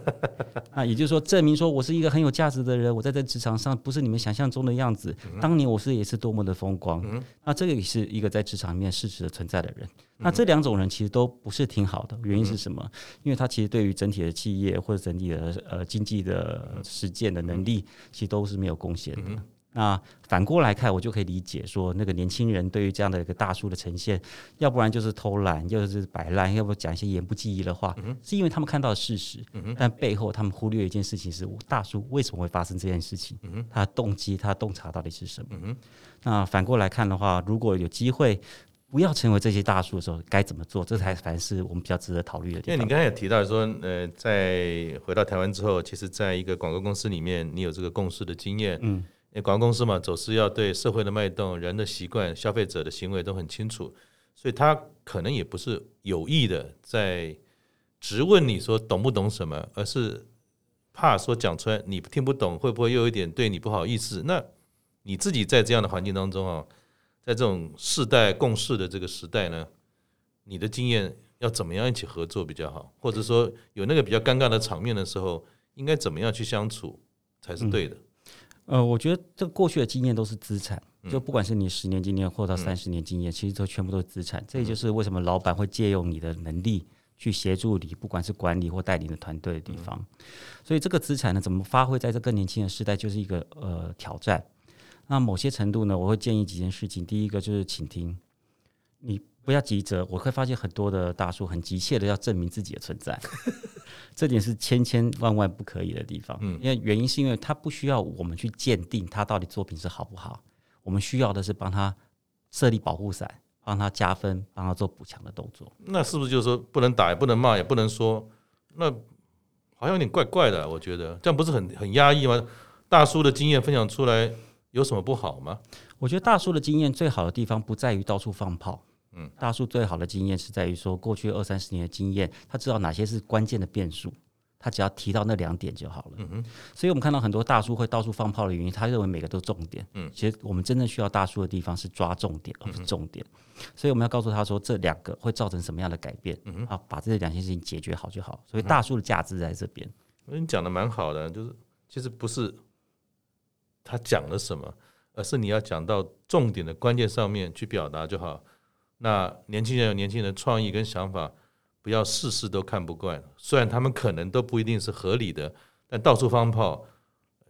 [laughs] 啊，也就是说，证明说我是一个很有价值的人，我在这职场上不是你们想象中的样子。当年我是也是多么的风光，那这个也是一个在职场里面事实的存在的人。那这两种人其实都不是挺好的，原因是什么？因为他其实对于整体的企业或者整体的呃经济的实践的能力，其实都是没有贡献的。那反过来看，我就可以理解说，那个年轻人对于这样的一个大叔的呈现，要不然就是偷懒，要就是摆烂，要不讲一些言不及义的话，是因为他们看到的事实，但背后他们忽略一件事情是，大叔为什么会发生这件事情？他的动机、他的洞察到底是什么？那反过来看的话，如果有机会不要成为这些大叔的时候，该怎么做？这才反是我们比较值得考虑的地方。因为你刚才也提到说，呃，在回到台湾之后，其实在一个广告公司里面，你有这个共事的经验，嗯。因为广告公司嘛，总是要对社会的脉动、人的习惯、消费者的行为都很清楚，所以他可能也不是有意的在直问你说懂不懂什么，而是怕说讲出来你听不懂，会不会又有一点对你不好意思？那你自己在这样的环境当中啊，在这种世代共事的这个时代呢，你的经验要怎么样一起合作比较好？或者说有那个比较尴尬的场面的时候，应该怎么样去相处才是对的？嗯呃，我觉得这过去的经验都是资产，就不管是你十年经验或到三十年经验，其实都全部都是资产。这也就是为什么老板会借用你的能力去协助你，不管是管理或带领的团队的地方。所以这个资产呢，怎么发挥在这更年轻的时代，就是一个呃挑战。那某些程度呢，我会建议几件事情。第一个就是倾听，你不要急着。我会发现很多的大叔很急切的要证明自己的存在。[laughs] 这点是千千万万不可以的地方，嗯，因为原因是因为他不需要我们去鉴定他到底作品是好不好，我们需要的是帮他设立保护伞，帮他加分，帮他做补强的动作。那是不是就是说不能打，也不能骂，也不能说？那好像有点怪怪的，我觉得这样不是很很压抑吗？大叔的经验分享出来有什么不好吗？我觉得大叔的经验最好的地方不在于到处放炮。嗯，大叔最好的经验是在于说，过去二三十年的经验，他知道哪些是关键的变数，他只要提到那两点就好了。嗯哼，所以我们看到很多大叔会到处放炮的原因，他认为每个都重点。嗯，其实我们真正需要大叔的地方是抓重点，而不是重点。所以我们要告诉他说，这两个会造成什么样的改变？嗯哼，好，把这两件事情解决好就好。所以大叔的价值在这边。我你讲的蛮好的，就是其实不是他讲了什么，而是你要讲到重点的关键上面去表达就好。那年轻人有年轻人的创意跟想法，不要事事都看不惯。虽然他们可能都不一定是合理的，但到处放炮，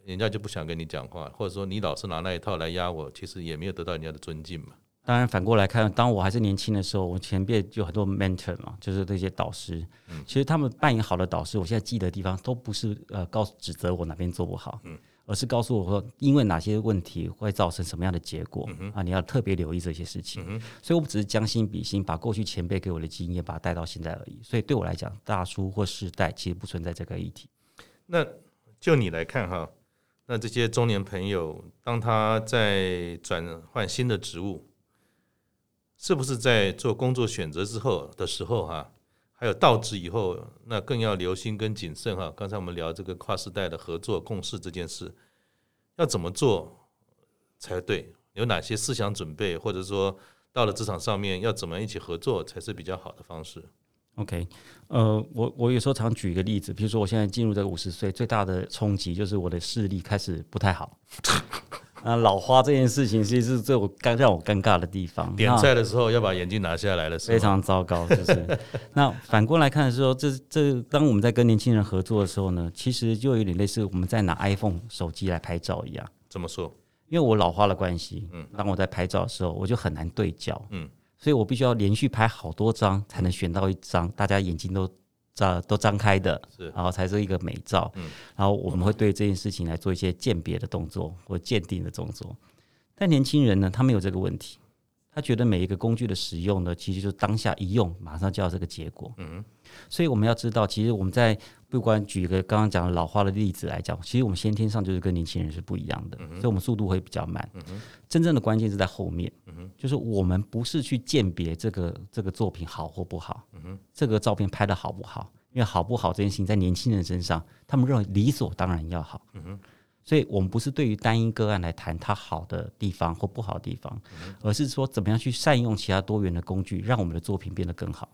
人家就不想跟你讲话，或者说你老是拿那一套来压我，其实也没有得到人家的尊敬嘛。当然反过来看，当我还是年轻的时候，我前辈就很多 mentor 嘛，就是那些导师。嗯其实他们扮演好的导师，我现在记得的地方都不是呃告诉指责我哪边做不好。嗯。而是告诉我说，因为哪些问题会造成什么样的结果、嗯、啊？你要特别留意这些事情。嗯、所以，我们只是将心比心，把过去前辈给我的经验把它带到现在而已。所以，对我来讲，大叔或世代其实不存在这个议题。那就你来看哈，那这些中年朋友，当他在转换新的职务，是不是在做工作选择之后的时候哈，还有到职以后，那更要留心跟谨慎哈。刚才我们聊这个跨世代的合作共事这件事，要怎么做才对？有哪些思想准备，或者说到了职场上面要怎么一起合作才是比较好的方式？OK，呃，我我有时候常举一个例子，比如说我现在进入这个五十岁，最大的冲击就是我的视力开始不太好。啊，老花这件事情其实是最我尴让我尴尬的地方。点菜的时候要把眼镜拿下来的时候，非常糟糕，就是。那反过来看的时候，这这当我们在跟年轻人合作的时候呢，其实就有点类似我们在拿 iPhone 手机来拍照一样。怎么说？因为我老花的关系，嗯，当我在拍照的时候，我就很难对焦，嗯。所以我必须要连续拍好多张，才能选到一张大家眼睛都张都张开的，是，然后才是一个美照。嗯，然后我们会对这件事情来做一些鉴别的动作或鉴定的动作。但年轻人呢，他没有这个问题，他觉得每一个工具的使用呢，其实就是当下一用，马上就要这个结果。嗯，所以我们要知道，其实我们在。不管举一个刚刚讲的老化的例子来讲，其实我们先天上就是跟年轻人是不一样的，嗯、所以我们速度会比较慢。嗯、真正的关键是在后面，嗯、就是我们不是去鉴别这个这个作品好或不好，嗯、这个照片拍的好不好，因为好不好这件事情在年轻人身上，他们认为理所当然要好。嗯、所以我们不是对于单一个案来谈它好的地方或不好的地方，嗯、而是说怎么样去善用其他多元的工具，让我们的作品变得更好。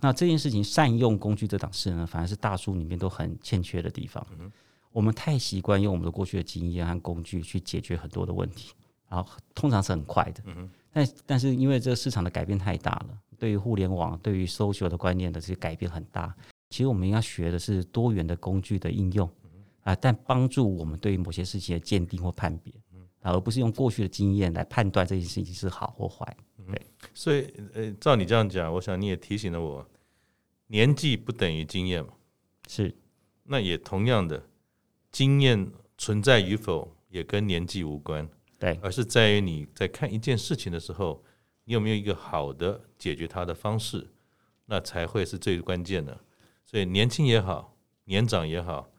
那这件事情善用工具这档事呢，反而是大叔里面都很欠缺的地方。嗯、我们太习惯用我们的过去的经验和工具去解决很多的问题，然后通常是很快的。嗯、但但是因为这个市场的改变太大了，对于互联网、对于 social 的观念的这些改变很大。其实我们应该学的是多元的工具的应用，嗯、啊，但帮助我们对于某些事情的鉴定或判别，啊，而不是用过去的经验来判断这件事情是好或坏。对，所以呃，照你这样讲，我想你也提醒了我，年纪不等于经验嘛，是，那也同样的，经验存在与否也跟年纪无关，对，而是在于你在看一件事情的时候，你有没有一个好的解决它的方式，那才会是最关键的。所以年轻也好，年长也好，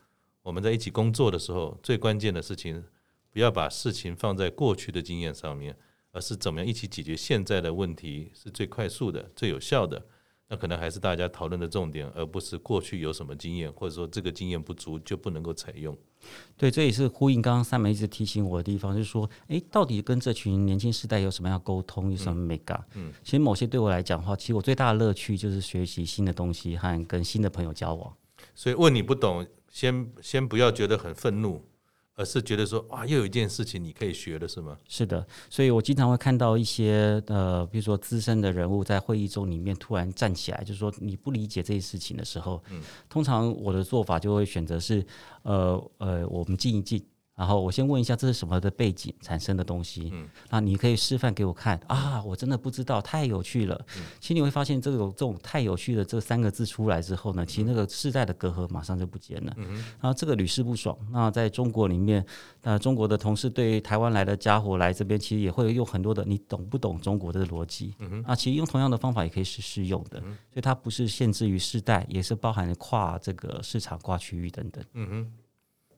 我们在一起工作的时候，最关键的事情，不要把事情放在过去的经验上面。而是怎么样一起解决现在的问题是最快速的、最有效的？那可能还是大家讨论的重点，而不是过去有什么经验，或者说这个经验不足就不能够采用。对，这也是呼应刚刚 Simon 一直提醒我的地方，就是说，诶，到底跟这群年轻世代有什么样沟通，有什么 make up？嗯，其实某些对我来讲的话，其实我最大的乐趣就是学习新的东西和跟新的朋友交往。所以问你不懂，先先不要觉得很愤怒。而是觉得说，哇，又有一件事情你可以学的是吗？是的，所以我经常会看到一些呃，比如说资深的人物在会议中里面突然站起来，就是说你不理解这些事情的时候，嗯，通常我的做法就会选择是，呃呃，我们静一静。然后我先问一下，这是什么的背景产生的东西？嗯，那你可以示范给我看啊！我真的不知道，太有趣了。嗯，其实你会发现，这种这种太有趣的这三个字出来之后呢，其实那个世代的隔阂马上就不见了。嗯，然后这个屡试不爽。那在中国里面，那中国的同事对台湾来的家伙来这边，其实也会用很多的你懂不懂中国的逻辑？嗯，那其实用同样的方法也可以是适用的。嗯，所以它不是限制于世代，也是包含跨这个市场、跨区域等等。嗯哼，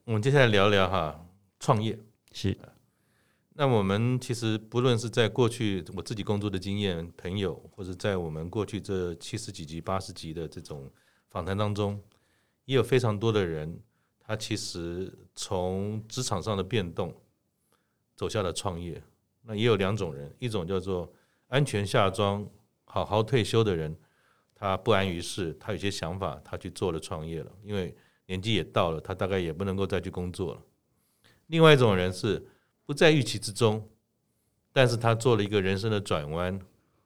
我们接下来聊聊哈。创业是，那我们其实不论是在过去我自己工作的经验、朋友，或者在我们过去这七十几集、八十集的这种访谈当中，也有非常多的人，他其实从职场上的变动走下了创业。那也有两种人，一种叫做安全下装、好好退休的人，他不安于世，他有些想法，他去做了创业了，因为年纪也到了，他大概也不能够再去工作了。另外一种人是不在预期之中，但是他做了一个人生的转弯，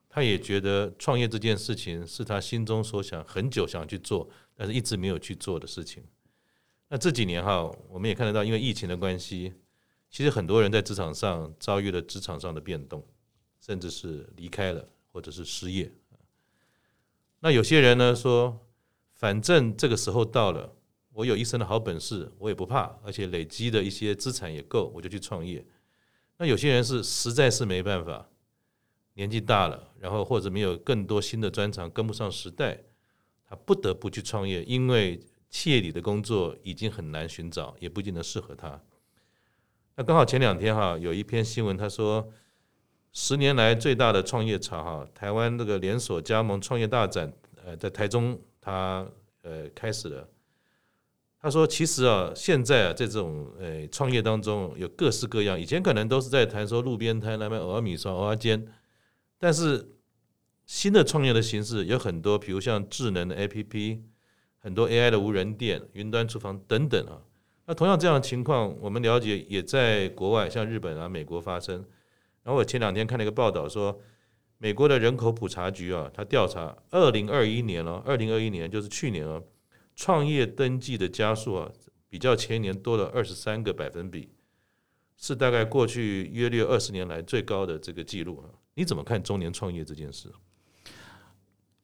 他也觉得创业这件事情是他心中所想很久想去做，但是一直没有去做的事情。那这几年哈，我们也看得到，因为疫情的关系，其实很多人在职场上遭遇了职场上的变动，甚至是离开了或者是失业。那有些人呢说，反正这个时候到了。我有一身的好本事，我也不怕，而且累积的一些资产也够，我就去创业。那有些人是实在是没办法，年纪大了，然后或者没有更多新的专长跟不上时代，他不得不去创业，因为企业里的工作已经很难寻找，也不一定能适合他。那刚好前两天哈有一篇新闻，他说十年来最大的创业潮哈，台湾这个连锁加盟创业大展，呃，在台中他呃开始了。他说其实啊，现在啊在这种呃创业当中有各式各样，以前可能都是在谈说路边摊那边偶尔米烧、偶尔煎，但是新的创业的形式有很多，比如像智能的 APP，很多 AI 的无人店、云端厨房等等啊。那同样这样的情况，我们了解也在国外，像日本啊、美国发生。然后我前两天看了一个报道说，美国的人口普查局啊，他调查二零二一年了，二零二一年就是去年啊，创业登记的加速啊，比较前年多了二十三个百分比，是大概过去约略二十年来最高的这个记录啊。你怎么看中年创业这件事？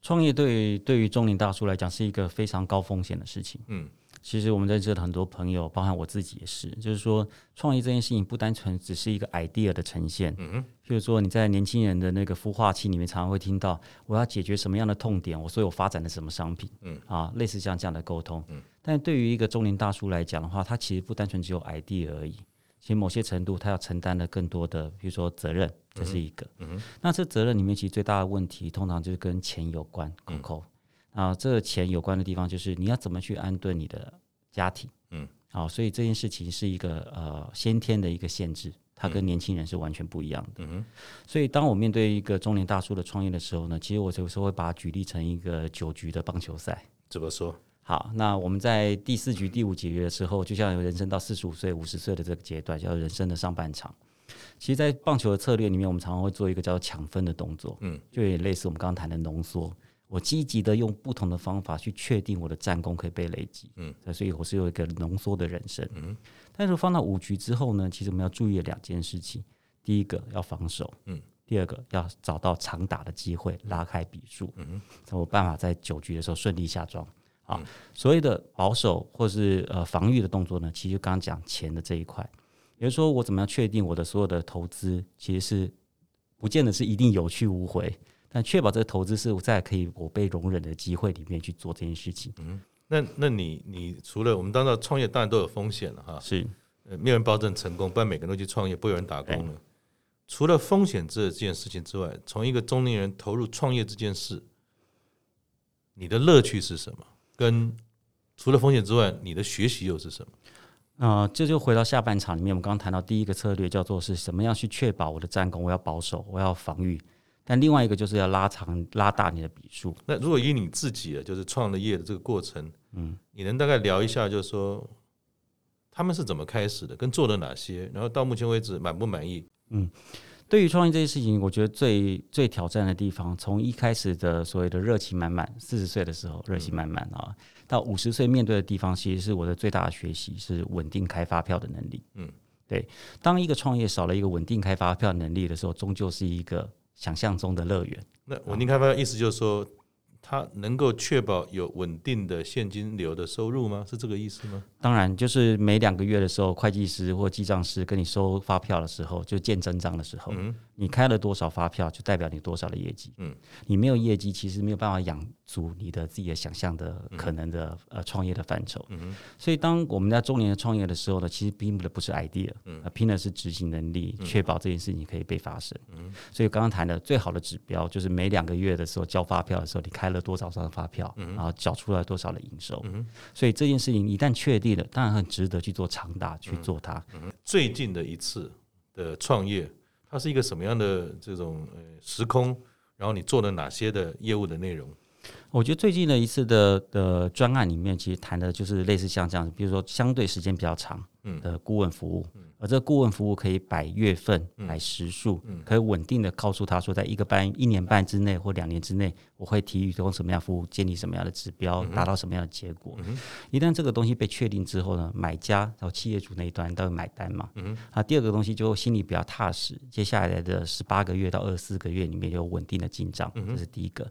创业对对于中年大叔来讲是一个非常高风险的事情。嗯，其实我们认识的很多朋友，包含我自己也是，就是说创业这件事情不单纯只是一个 idea 的呈现。嗯哼，譬如说你在年轻人的那个孵化器里面，常常会听到我要解决什么样的痛点，我所以我发展的什么商品。嗯啊，类似像这样的沟通。嗯，但对于一个中年大叔来讲的话，他其实不单纯只有 idea 而已。其实某些程度，他要承担的更多的，比如说责任，这是一个。嗯嗯、那这责任里面，其实最大的问题，通常就是跟钱有关。啊、嗯，这个钱有关的地方，就是你要怎么去安顿你的家庭。嗯。好，所以这件事情是一个呃先天的一个限制，它跟年轻人是完全不一样的。嗯。所以，当我面对一个中年大叔的创业的时候呢，其实我有时候会把它举例成一个九局的棒球赛。怎么说？好，那我们在第四局、第五局的时候，就像有人生到四十五岁、五十岁的这个阶段，叫人生的上半场。其实，在棒球的策略里面，我们常常会做一个叫抢分的动作，嗯，就有点类似我们刚刚谈的浓缩。我积极的用不同的方法去确定我的战功可以被累积，嗯，所以我是有一个浓缩的人生，嗯。但是放到五局之后呢，其实我们要注意两件事情：第一个要防守，嗯；第二个要找到长打的机会，拉开比数，嗯，才有办法在九局的时候顺利下庄。啊，所谓的保守或是呃防御的动作呢，其实就刚刚讲钱的这一块，也就是说，我怎么样确定我的所有的投资其实是不见得是一定有去无回，但确保这个投资是在可以我被容忍的机会里面去做这件事情。嗯，那那你你除了我们当然创业当然都有风险了哈，是，呃，没有人保证成功，不然每个人都去创业，不有人打工了。除了风险这件事情之外，从一个中年人投入创业这件事，你的乐趣是什么？跟除了风险之外，你的学习又是什么？啊、呃，这就回到下半场里面，我们刚刚谈到第一个策略叫做是什么样去确保我的战功，我要保守，我要防御。但另外一个就是要拉长、拉大你的笔数。那如果以你自己的就是创了业的这个过程，嗯，你能大概聊一下，就是说他们是怎么开始的，跟做了哪些，然后到目前为止满不满意？嗯。对于创业这件事情，我觉得最最挑战的地方，从一开始的所谓的热情满满，四十岁的时候热情满满啊，到五十岁面对的地方，其实是我的最大的学习，是稳定开发票的能力。嗯，对，当一个创业少了一个稳定开发票能力的时候，终究是一个想象中的乐园。那稳定开发的意思就是说，它能够确保有稳定的现金流的收入吗？是这个意思吗？当然，就是每两个月的时候，会计师或记账师跟你收发票的时候，就见真章的时候，嗯，你开了多少发票，就代表你多少的业绩。嗯，你没有业绩，其实没有办法养足你的自己的想象的可能的呃创业的范畴。嗯，所以当我们在中年的创业的时候呢，其实拼的不是 idea，嗯，拼的是执行能力，确保这件事情可以被发生。嗯，所以刚刚谈的最好的指标就是每两个月的时候交发票的时候，你开了多少张发票，然后缴出来多少的营收。嗯，所以这件事情一旦确定了。当然很值得去做长达去做它。最近的一次的创业，它是一个什么样的这种呃时空？然后你做了哪些的业务的内容？我觉得最近的一次的的专案里面，其实谈的就是类似像这样子，比如说相对时间比较长的顾问服务。而这个顾问服务可以摆月份、摆时数，可以稳定的告诉他说，在一个半、一年半之内或两年之内，我会提供什么样服务，建立什么样的指标，达到什么样的结果。一旦这个东西被确定之后呢，买家然后企业主那一端都会买单嘛。啊，第二个东西就心里比较踏实，接下来的十八个月到二十四个月里面有稳定的进账，这是第一个。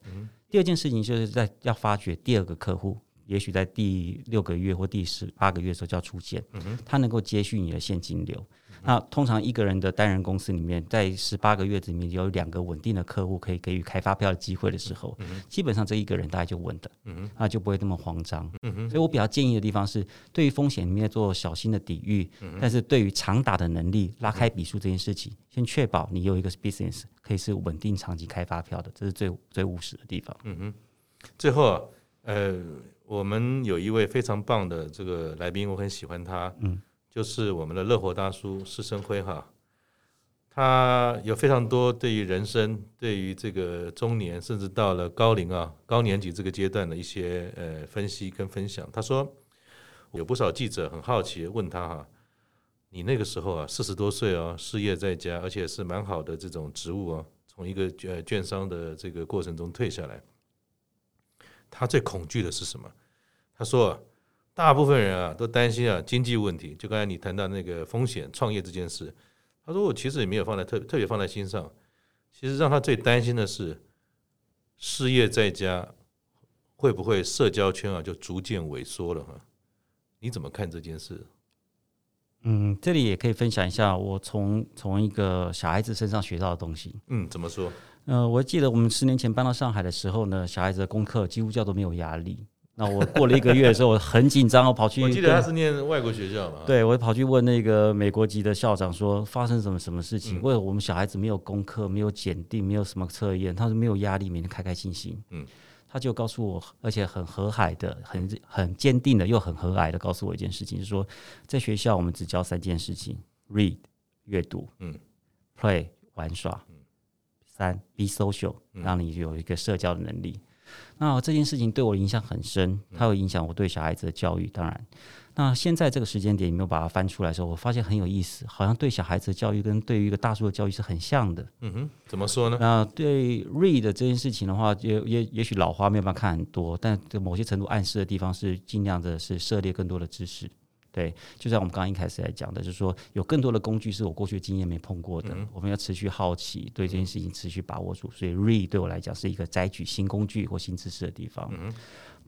第二件事情就是在要发掘第二个客户。也许在第六个月或第十八个月的时候就要出现，他能够接续你的现金流。那通常一个人的单人公司里面，在十八个月里面有两个稳定的客户可以给予开发票的机会的时候，基本上这一个人大概就稳的，那就不会那么慌张。所以我比较建议的地方是，对于风险里面做小心的抵御，但是对于长打的能力、拉开笔数这件事情，先确保你有一个 business 可以是稳定长期开发票的，这是最最务实的地方。嗯哼，最后啊，呃，我们有一位非常棒的这个来宾，我很喜欢他，嗯，就是我们的乐活大叔施生辉哈，他有非常多对于人生、对于这个中年，甚至到了高龄啊、高年级这个阶段的一些呃分析跟分享。他说，有不少记者很好奇问他哈，你那个时候啊，四十多岁哦，失业在家，而且是蛮好的这种职务哦。从一个呃券商的这个过程中退下来，他最恐惧的是什么？他说，大部分人啊都担心啊经济问题，就刚才你谈到那个风险创业这件事，他说我其实也没有放在特特别放在心上。其实让他最担心的是失业在家会不会社交圈啊就逐渐萎缩了哈？你怎么看这件事？嗯，这里也可以分享一下我从从一个小孩子身上学到的东西。嗯，怎么说？呃，我记得我们十年前搬到上海的时候呢，小孩子的功课几乎叫做没有压力。那我过了一个月的时候，我很紧张，我跑去。我记得他是念外国学校嘛。对，我跑去问那个美国籍的校长说，发生什么什么事情？为什么我们小孩子没有功课，没有检定，没有什么测验？他说没有压力，每天开开心心。嗯。他就告诉我，而且很和蔼的、很很坚定的，又很和蔼的告诉我一件事情，就是说，在学校我们只教三件事情：read 阅读，嗯，play 玩耍，嗯，三 be social 让你有一个社交的能力。那这件事情对我影响很深，它会影响我对小孩子的教育，当然。那现在这个时间点，你没有把它翻出来的时候，我发现很有意思，好像对小孩子的教育跟对于一个大叔的教育是很像的。嗯哼，怎么说呢？那对 read 这件事情的话，也也也许老花没有办法看很多，但在某些程度暗示的地方是尽量的是涉猎更多的知识。对，就像我们刚刚一开始来讲的，就是说有更多的工具是我过去的经验没碰过的，嗯、我们要持续好奇，对这件事情持续把握住。所以 read 对我来讲是一个摘取新工具或新知识的地方。嗯、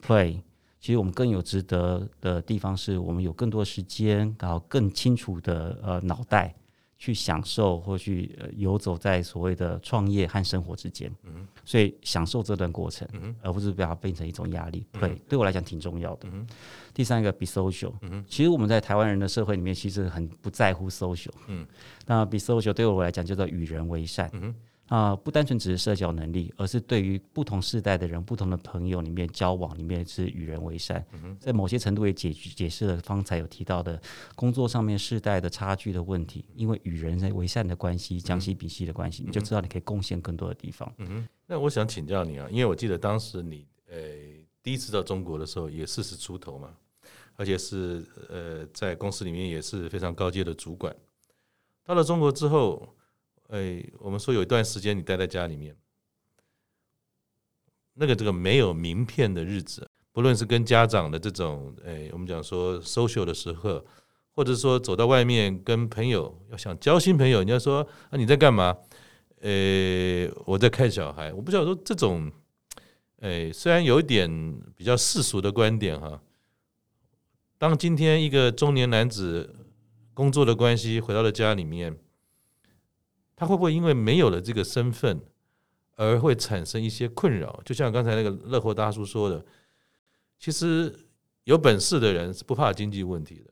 play。其实我们更有值得的地方，是我们有更多时间，然后更清楚的呃脑袋去享受或去游走在所谓的创业和生活之间。嗯，所以享受这段过程，嗯，而不是把它变成一种压力。对，对我来讲挺重要的。嗯，第三个，be social。嗯，其实我们在台湾人的社会里面，其实很不在乎 social。嗯，那 be social 对我来讲叫做与人为善。嗯。啊，不单纯只是社交能力，而是对于不同世代的人、不同的朋友里面交往里面是与人为善。嗯、在某些程度也解解释了方才有提到的工作上面世代的差距的问题，因为与人为善的关系、将心比心的关系，嗯、你就知道你可以贡献更多的地方。嗯哼，那我想请教你啊，因为我记得当时你呃第一次到中国的时候也四十出头嘛，而且是呃在公司里面也是非常高阶的主管，到了中国之后。哎，我们说有一段时间你待在家里面，那个这个没有名片的日子，不论是跟家长的这种，哎，我们讲说 social 的时候，或者说走到外面跟朋友要想交新朋友，你要说啊你在干嘛？哎，我在看小孩。我不晓得说这种，哎，虽然有一点比较世俗的观点哈，当今天一个中年男子工作的关系回到了家里面。他会不会因为没有了这个身份而会产生一些困扰？就像刚才那个乐活大叔说的，其实有本事的人是不怕经济问题的，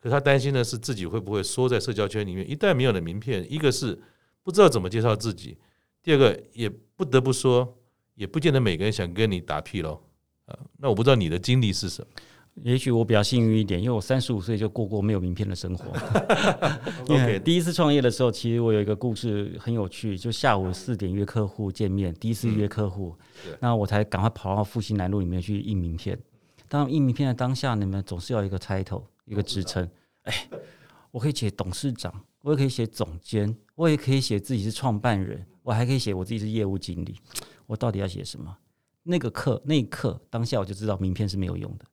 可他担心的是自己会不会缩在社交圈里面。一旦没有了名片，一个是不知道怎么介绍自己，第二个也不得不说，也不见得每个人想跟你打屁喽。啊，那我不知道你的经历是什么。也许我比较幸运一点，因为我三十五岁就过过没有名片的生活。[laughs] 因为第一次创业的时候，其实我有一个故事很有趣，就下午四点约客户见面，第一次约客户，那我才赶快跑到复兴南路里面去印名片。当印名片的当下，你们总是要一个 title，一个职称。哎，我可以写董事长，我也可以写总监，我也可以写自己是创办人，我还可以写我自己是业务经理。我到底要写什么？那个刻，那一刻，当下我就知道名片是没有用的。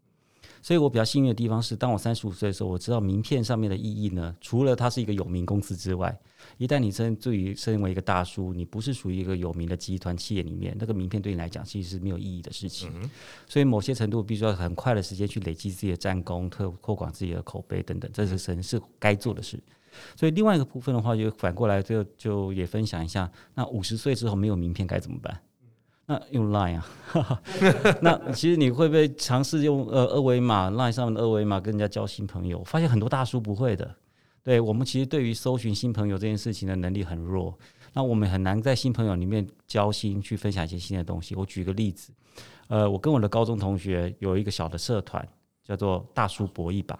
所以我比较幸运的地方是，当我三十五岁的时候，我知道名片上面的意义呢，除了它是一个有名公司之外，一旦你身对于身为一个大叔，你不是属于一个有名的集团企业里面，那个名片对你来讲其实是没有意义的事情。嗯、所以某些程度必须要很快的时间去累积自己的战功，拓扩广自己的口碑等等，这是神是该做的事。所以另外一个部分的话，就反过来就就也分享一下，那五十岁之后没有名片该怎么办？那用 Line 啊，[laughs] 那其实你会不会尝试用呃二维码 Line 上面的二维码跟人家交新朋友？我发现很多大叔不会的。对，我们其实对于搜寻新朋友这件事情的能力很弱，那我们很难在新朋友里面交心，去分享一些新的东西。我举个例子，呃，我跟我的高中同学有一个小的社团，叫做大叔搏一把。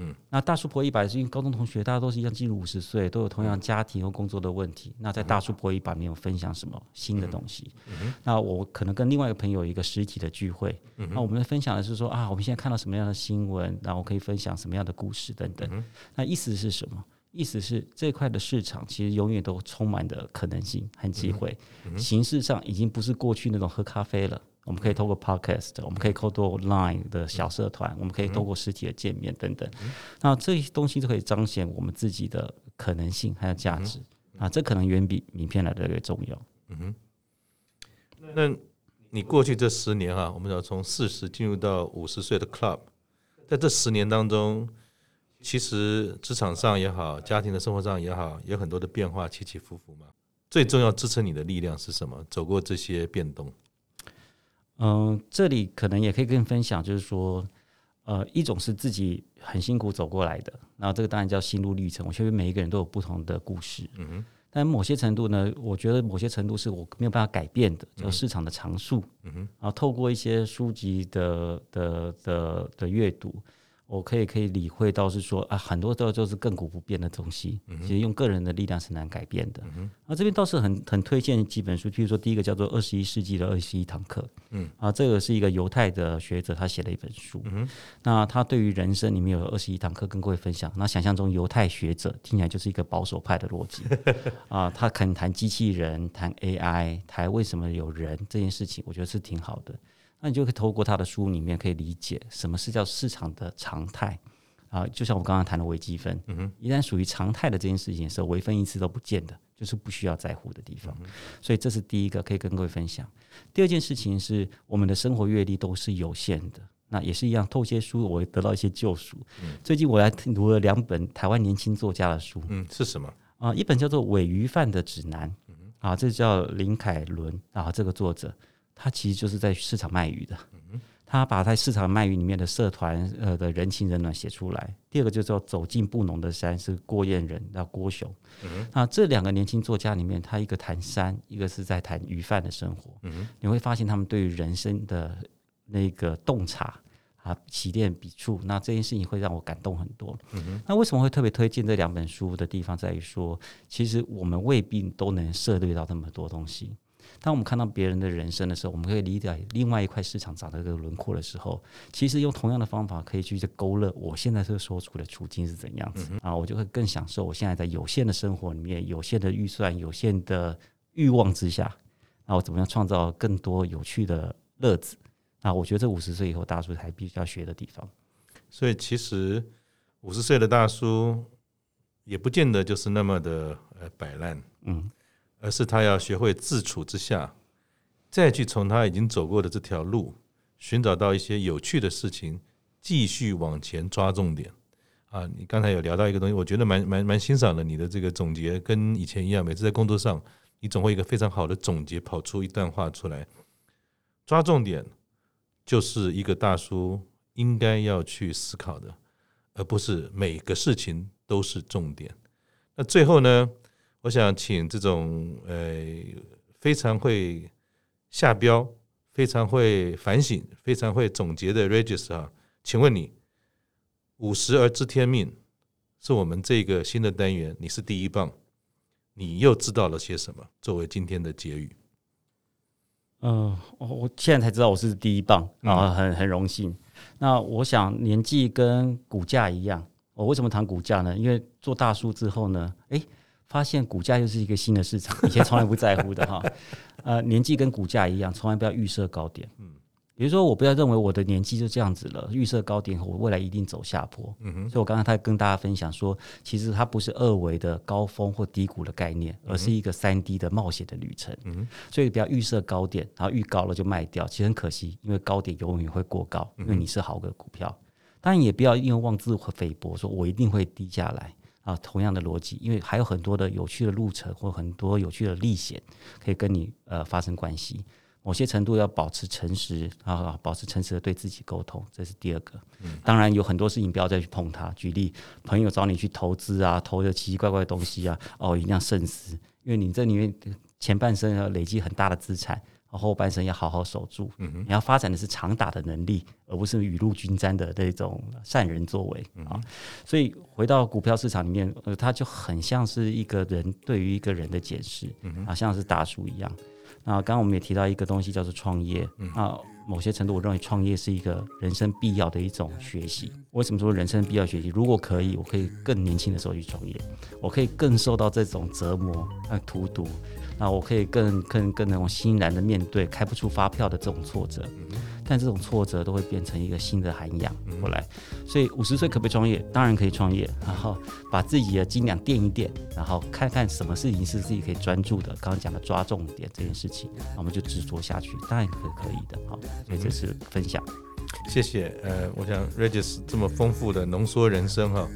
嗯，那大叔婆一百是因为高中同学，大家都是一样进入五十岁，都有同样家庭和工作的问题。那在大叔婆一把没有分享什么新的东西。嗯，那我可能跟另外一个朋友一个实体的聚会，那我们分享的是说啊，我们现在看到什么样的新闻，然后可以分享什么样的故事等等。那意思是什么？意思是这块的市场其实永远都充满的可能性和机会，形式上已经不是过去那种喝咖啡了。我们可以透过 Podcast，我们可以透过 Line 的小社团，我们可以透过实体的见面等等。那这些东西都可以彰显我们自己的可能性还有价值啊，这可能远比名片来的越重要。嗯哼。那你过去这十年哈，我们要从四十进入到五十岁的 Club，在这十年当中，其实职场上也好，家庭的生活上也好，有很多的变化，起起伏伏嘛。最重要支撑你的力量是什么？走过这些变动。嗯，这里可能也可以跟你分享，就是说，呃，一种是自己很辛苦走过来的，然后这个当然叫心路历程。我相信每一个人都有不同的故事，嗯哼。但某些程度呢，我觉得某些程度是我没有办法改变的，叫市场的常数，嗯哼。然后透过一些书籍的的的的阅读。我可以可以理会到是说啊，很多都都是亘古不变的东西，其实用个人的力量是难改变的。那这边倒是很很推荐几本书，譬如说第一个叫做《二十一世纪的二十一堂课》，嗯，啊，这个是一个犹太的学者他写的一本书，嗯，那他对于人生里面有二十一堂课跟各位分享。那想象中犹太学者听起来就是一个保守派的逻辑 [laughs] 啊，他肯谈机器人，谈 AI，谈为什么有人这件事情，我觉得是挺好的。那你就可以透过他的书里面可以理解什么是叫市场的常态啊，就像我刚刚谈的微积分，嗯哼，一旦属于常态的这件事情的时候，微分一次都不见的，就是不需要在乎的地方。所以这是第一个可以跟各位分享。第二件事情是我们的生活阅历都是有限的，那也是一样，透过书我会得到一些救赎。最近我来读了两本台湾年轻作家的书，嗯，是什么啊？一本叫做《尾鱼饭的指南》，啊，这叫林凯伦啊，这个作者。他其实就是在市场卖鱼的，他把在市场卖鱼里面的社团呃的人情冷暖写出来。第二个就是说走进布农的山是郭燕人，叫郭雄。那这两个年轻作家里面，他一个谈山，一个是在谈鱼贩的生活。你会发现他们对于人生的那个洞察啊，起点笔触，那这件事情会让我感动很多。那为什么会特别推荐这两本书的地方在于说，其实我们未必都能涉猎到那么多东西。当我们看到别人的人生的时候，我们可以理解另外一块市场长的这个轮廓的时候，其实用同样的方法可以去勾勒我现在这个所处的处境是怎样子啊，我就会更享受我现在在有限的生活里面、有限的预算、有限的欲望之下，那我怎么样创造更多有趣的乐子？啊，我觉得这五十岁以后大叔才必须要学的地方。所以其实五十岁的大叔也不见得就是那么的呃摆烂，嗯。而是他要学会自处之下，再去从他已经走过的这条路，寻找到一些有趣的事情，继续往前抓重点。啊，你刚才有聊到一个东西，我觉得蛮蛮蛮欣赏的。你的这个总结跟以前一样，每次在工作上，你总会一个非常好的总结，跑出一段话出来。抓重点就是一个大叔应该要去思考的，而不是每个事情都是重点。那最后呢？我想请这种呃非常会下标、非常会反省、非常会总结的 Regis 啊，请问你五十而知天命是我们这个新的单元，你是第一棒，你又知道了些什么？作为今天的结语，嗯，我我现在才知道我是第一棒啊，很很荣幸。那我想年纪跟股价一样，我为什么谈股价呢？因为做大叔之后呢，诶。发现股价又是一个新的市场，[laughs] 以前从来不在乎的哈。呃，年纪跟股价一样，从来不要预设高点。嗯，比如说，我不要认为我的年纪就这样子了，预设高点，我未来一定走下坡。嗯哼。所以我刚刚他跟大家分享说，其实它不是二维的高峰或低谷的概念，而是一个三 D 的冒险的旅程。嗯哼。所以不要预设高点，然后预高了就卖掉，其实很可惜，因为高点永远会过高，因为你是好的股票。当然也不要因为妄自菲薄，说我一定会低下来啊。同样的逻辑，因为还有很多的有趣的路程或很多有趣的历险可以跟你呃发生关系。某些程度要保持诚实啊，保持诚实的对自己沟通，这是第二个。当然有很多事情不要再去碰它。举例，朋友找你去投资啊，投的奇奇怪怪的东西啊，哦，一定要慎思，因为你这里面前半生要累积很大的资产，后半生要好好守住。你要发展的是长打的能力，而不是雨露均沾的那种善人作为啊。所以回到股票市场里面，呃，它就很像是一个人对于一个人的解释，啊，像是大叔一样。那，刚刚我们也提到一个东西叫做创业。啊，某些程度，我认为创业是一个人生必要的一种学习。为什么说人生必要学习？如果可以，我可以更年轻的时候去创业，我可以更受到这种折磨和荼毒。那我可以更更更那种欣然的面对开不出发票的这种挫折，但这种挫折都会变成一个新的涵养过来。所以五十岁可不可以创业？当然可以创业，然后把自己的斤两垫一垫，然后看看什么事情是自己可以专注的。刚刚讲的抓重点这件事情，我们就执着下去，当然可可以的。好，所以这是分享。谢谢。呃，我想 Regis 这么丰富的浓缩人生哈，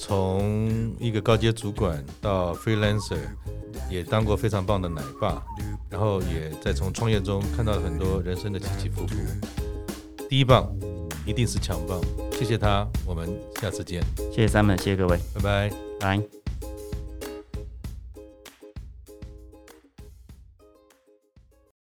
从一个高阶主管到 freelancer。也当过非常棒的奶爸，然后也在从创业中看到了很多人生的起起伏伏。第一棒一定是强棒，谢谢他，我们下次见。谢谢 Simon，谢谢各位，拜拜，拜。